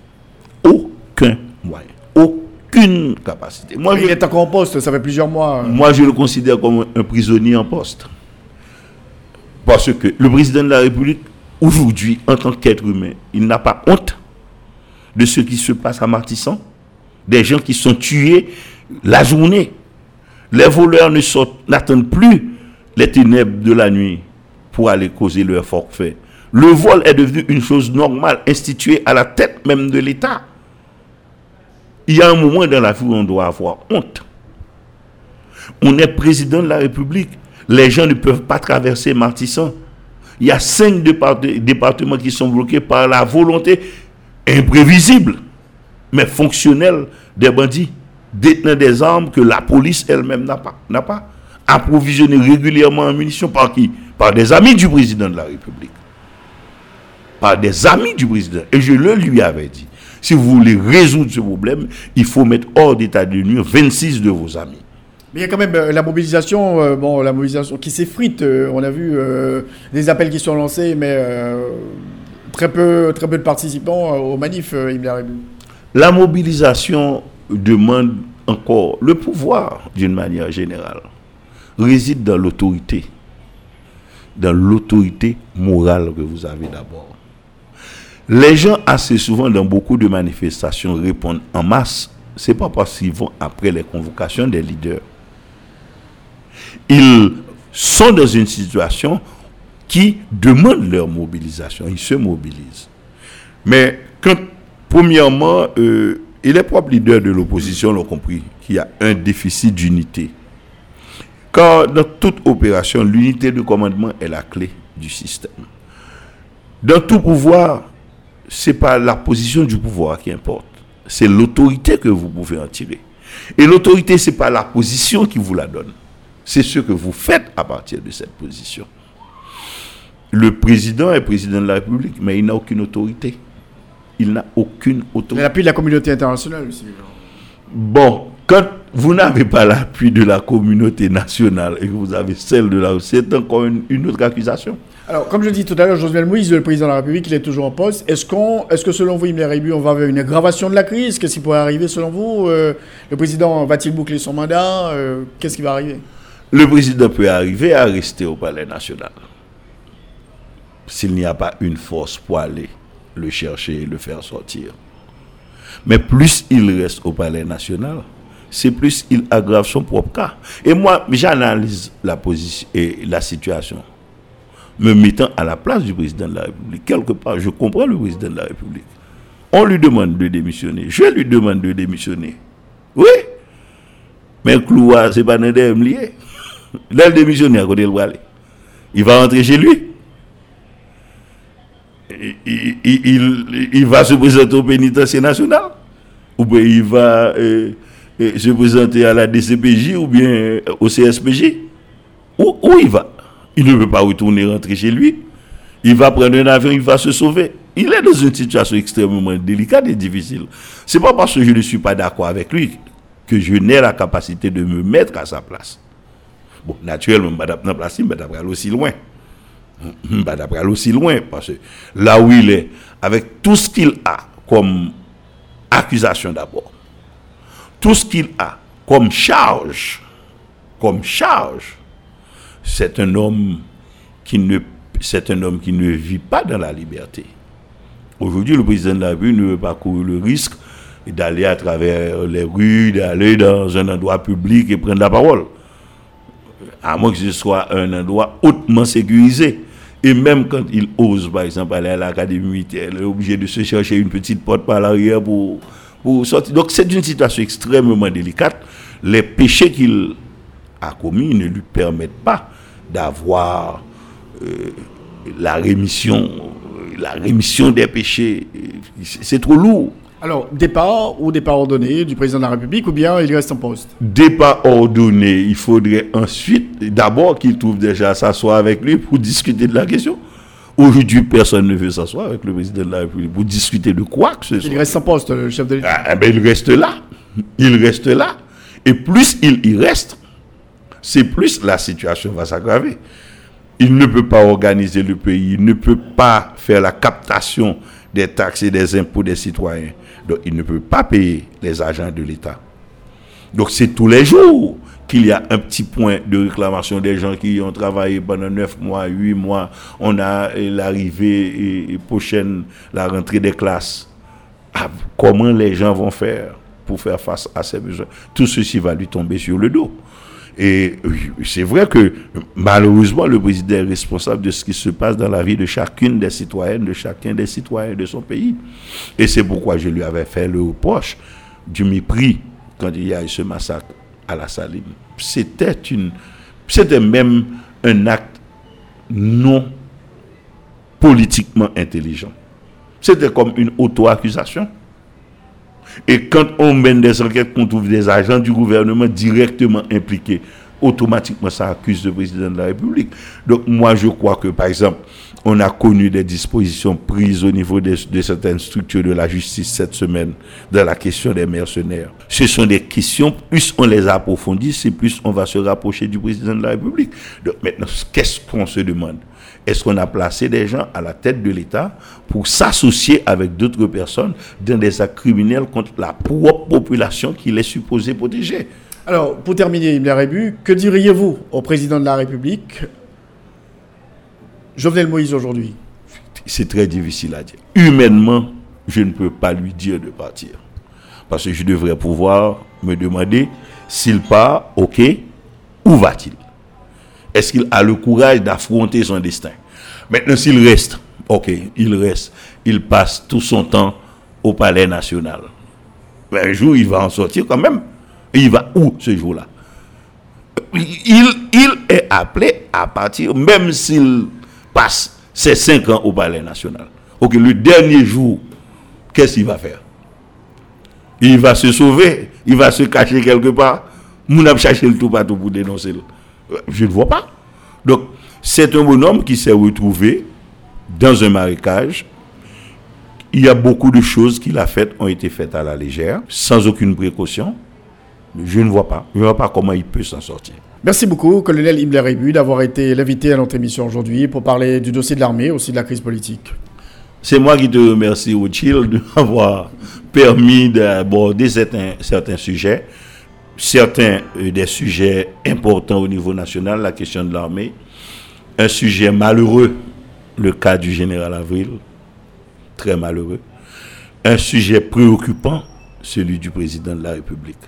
Aucun moyen. Aucune capacité. Moi, il est encore en poste, ça fait plusieurs mois. Moi, je le considère comme un prisonnier en poste. Parce que le président de la République aujourd'hui, en tant qu'être humain, il n'a pas honte de ce qui se passe à Martissan. Des gens qui sont tués la journée. Les voleurs ne n'attendent plus les ténèbres de la nuit pour aller causer leur forfait. Le vol est devenu une chose normale, instituée à la tête même de l'État. Il y a un moment dans la vie où on doit avoir honte. On est président de la République. Les gens ne peuvent pas traverser Martissan il y a cinq départements qui sont bloqués par la volonté imprévisible, mais fonctionnelle des bandits, détenant des armes que la police elle-même n'a pas, n'a pas régulièrement en munitions par qui? Par des amis du président de la République. Par des amis du président. Et je le lui avais dit. Si vous voulez résoudre ce problème, il faut mettre hors d'état de nuire 26 de vos amis. Mais il y a quand même euh, la mobilisation, euh, bon, la mobilisation qui s'effrite. Euh, on a vu des appels qui sont lancés, mais très peu, très peu de participants aux manifs. La mobilisation demande encore le pouvoir, d'une manière générale, réside dans l'autorité, dans l'autorité morale que vous avez d'abord. Les gens assez souvent dans beaucoup de manifestations répondent en masse. C'est pas parce qu'ils vont après les convocations des leaders ils sont dans une situation qui demande leur mobilisation. Ils se mobilisent. Mais quand, premièrement, euh, les propres leaders de l'opposition l'ont compris, qu'il y a un déficit d'unité. Car dans toute opération, l'unité de commandement est la clé du système. Dans tout pouvoir, c'est pas la position du pouvoir qui importe. C'est l'autorité que vous pouvez en tirer. Et l'autorité, c'est pas la position qui vous la donne. C'est ce que vous faites à partir de cette position. Le président est président de la République, mais il n'a aucune autorité. Il n'a aucune autorité. L'appui de la communauté internationale aussi. Bon, quand vous n'avez pas l'appui de la communauté nationale et que vous avez celle de la c'est encore une, une autre accusation. Alors, comme je dis tout à l'heure, Josué Moïse, le président de la République, il est toujours en poste. Est-ce qu'on, est-ce que selon vous, Himmler Rébu, on va vers une aggravation de la crise? Qu'est-ce qui pourrait arriver selon vous? Euh, Le président va-t-il boucler son mandat? Euh, Qu'est-ce qui va arriver? Le président peut arriver à rester au palais national s'il n'y a pas une force pour aller le chercher et le faire sortir. Mais plus il reste au palais national, c'est plus il aggrave son propre cas. Et moi, j'analyse la position et la situation, me mettant à la place du président de la République. Quelque part, je comprends le président de la République. On lui demande de démissionner. Je lui demande de démissionner. Oui. Mais Cloua, c'est pas un lié. Là, le démissionner à côté aller. Il va rentrer chez lui. Il, il- il- il va se présenter au pénitencier national. Ou bien il va euh, euh, se présenter à la DCPJ ou bien euh, au CSPJ. Où, où il va? Il ne peut pas retourner rentrer chez lui. Il va prendre un avion, il va se sauver. Il est dans une situation extrêmement délicate et difficile. C'est pas parce que je ne suis pas d'accord avec lui que je n'ai la capacité de me mettre à sa place. Bon, naturellement, madame n'a place, mais d'après aller aussi loin. Bah, d'après aller aussi loin, parce que là où il est, avec tout ce qu'il a comme accusation d'abord, tout ce qu'il a comme charge, comme charge, c'est un homme qui ne c'est un homme qui ne vit pas dans la liberté. Aujourd'hui, le président de la République ne veut pas courir le risque d'aller à travers les rues, d'aller dans un endroit public et prendre la parole. À moins que ce soit un endroit hautement sécurisé. Et même quand il ose, par exemple, aller à l'académie il est obligé de se chercher une petite porte par l'arrière pour, pour sortir. Donc c'est une situation extrêmement délicate. Les péchés qu'il a commis ne lui permettent pas d'avoir euh, la rémission, la rémission des péchés. C'est trop lourd. Alors, départ ou départ ordonné du président de la République ou bien il reste en poste? Départ ordonné, il faudrait ensuite, d'abord qu'il trouve déjà s'asseoir avec lui pour discuter de la question. Aujourd'hui, personne ne veut s'asseoir avec le président de la République pour discuter de quoi que ce soit. Il reste en poste, le chef de l'État. Ah, ben, il reste là. Il reste là. Et plus il y reste, c'est plus la situation va s'aggraver. Il ne peut pas organiser le pays, il ne peut pas faire la captation des taxes et des impôts des citoyens. Donc il ne peut pas payer les agents de l'État. Donc c'est tous les jours qu'il y a un petit point de réclamation des gens qui ont travaillé pendant 9 mois, 8 mois. On a l'arrivée prochaine, la rentrée des classes. Ah, comment les gens vont faire pour faire face à ces besoins? Tout ceci va lui tomber sur le dos. Et c'est vrai que malheureusement, le président est responsable de ce qui se passe dans la vie de chacune des citoyennes, de chacun des citoyens de son pays. Et c'est pourquoi je lui avais fait le reproche du mépris quand il y a eu ce massacre à la Saline. C'était une, c'était même un acte non politiquement intelligent. C'était comme une auto-accusation. Et quand on mène des enquêtes, qu'on trouve des agents du gouvernement directement impliqués, automatiquement ça accuse le président de la République. Donc moi je crois que par exemple, on a connu des dispositions prises au niveau de, certaines structures de la justice cette semaine dans la question des mercenaires. Ce sont des questions, plus on les approfondit, c'est plus on va se rapprocher du président de la République. Donc maintenant, qu'est-ce qu'on se demande? Est-ce qu'on a placé des gens à la tête de l'État pour s'associer avec d'autres personnes dans des actes criminels contre la propre population qu'il est supposé protéger? Alors, pour terminer, Himmler Rébu, que diriez-vous au président de la République, Jovenel Moïse, aujourd'hui? C'est très difficile à dire. Humainement, je ne peux pas lui dire de partir. Parce que je devrais pouvoir me demander s'il part, ok, où va-t-il? Est-ce qu'il a le courage d'affronter son destin? Maintenant, s'il reste, ok, il reste, il passe tout son temps au palais national. Ben, un jour, il va en sortir quand même. Et il va où ce jour-là? Il, est appelé à partir, même s'il passe ses cinq ans au palais national. Ok, le dernier jour, qu'est-ce qu'il va faire? Il va se sauver, il va se cacher quelque part. A cherché le tout partout pour dénoncer. Je ne vois pas. Donc, c'est un bonhomme qui s'est retrouvé dans un marécage. Il y a beaucoup de choses qu'il a faites ont été faites à la légère, sans aucune précaution. Je ne vois pas. Je ne vois pas comment il peut s'en sortir. Merci beaucoup, colonel Himmler Rebu, d'avoir été l'invité à notre émission aujourd'hui pour parler du dossier de l'armée, aussi de la crise politique. C'est moi qui te remercie, Ochil, de m'avoir permis d'aborder certains, certains sujets, certains euh, des sujets importants au niveau national, la question de l'armée, un sujet malheureux, le cas du général Avril, très malheureux, un sujet préoccupant, celui du président de la République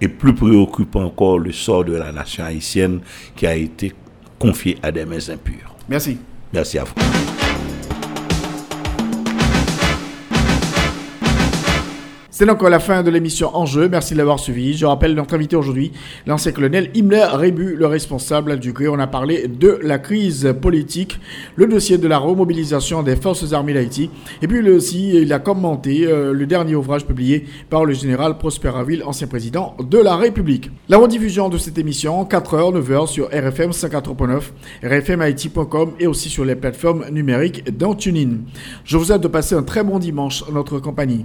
et plus préoccupant encore le sort de la nation haïtienne qui a été confié à des mains impures. Merci. Merci à vous. C'est donc la fin de l'émission Enjeu. Merci de l'avoir suivi. Je rappelle notre invité aujourd'hui, l'ancien colonel Himmler Rebu, le responsable du GRE. On a parlé de la crise politique, le dossier de la remobilisation des forces armées d'Haïti. Et puis aussi, il a commenté euh, le dernier ouvrage publié par le général Prosper Aville, ancien président de la République. La rediffusion de cette émission, 4h, 9h sur RFM 54.9, rfmhaïti.com et aussi sur les plateformes numériques dans TuneIn. Je vous souhaite de passer un très bon dimanche en notre compagnie.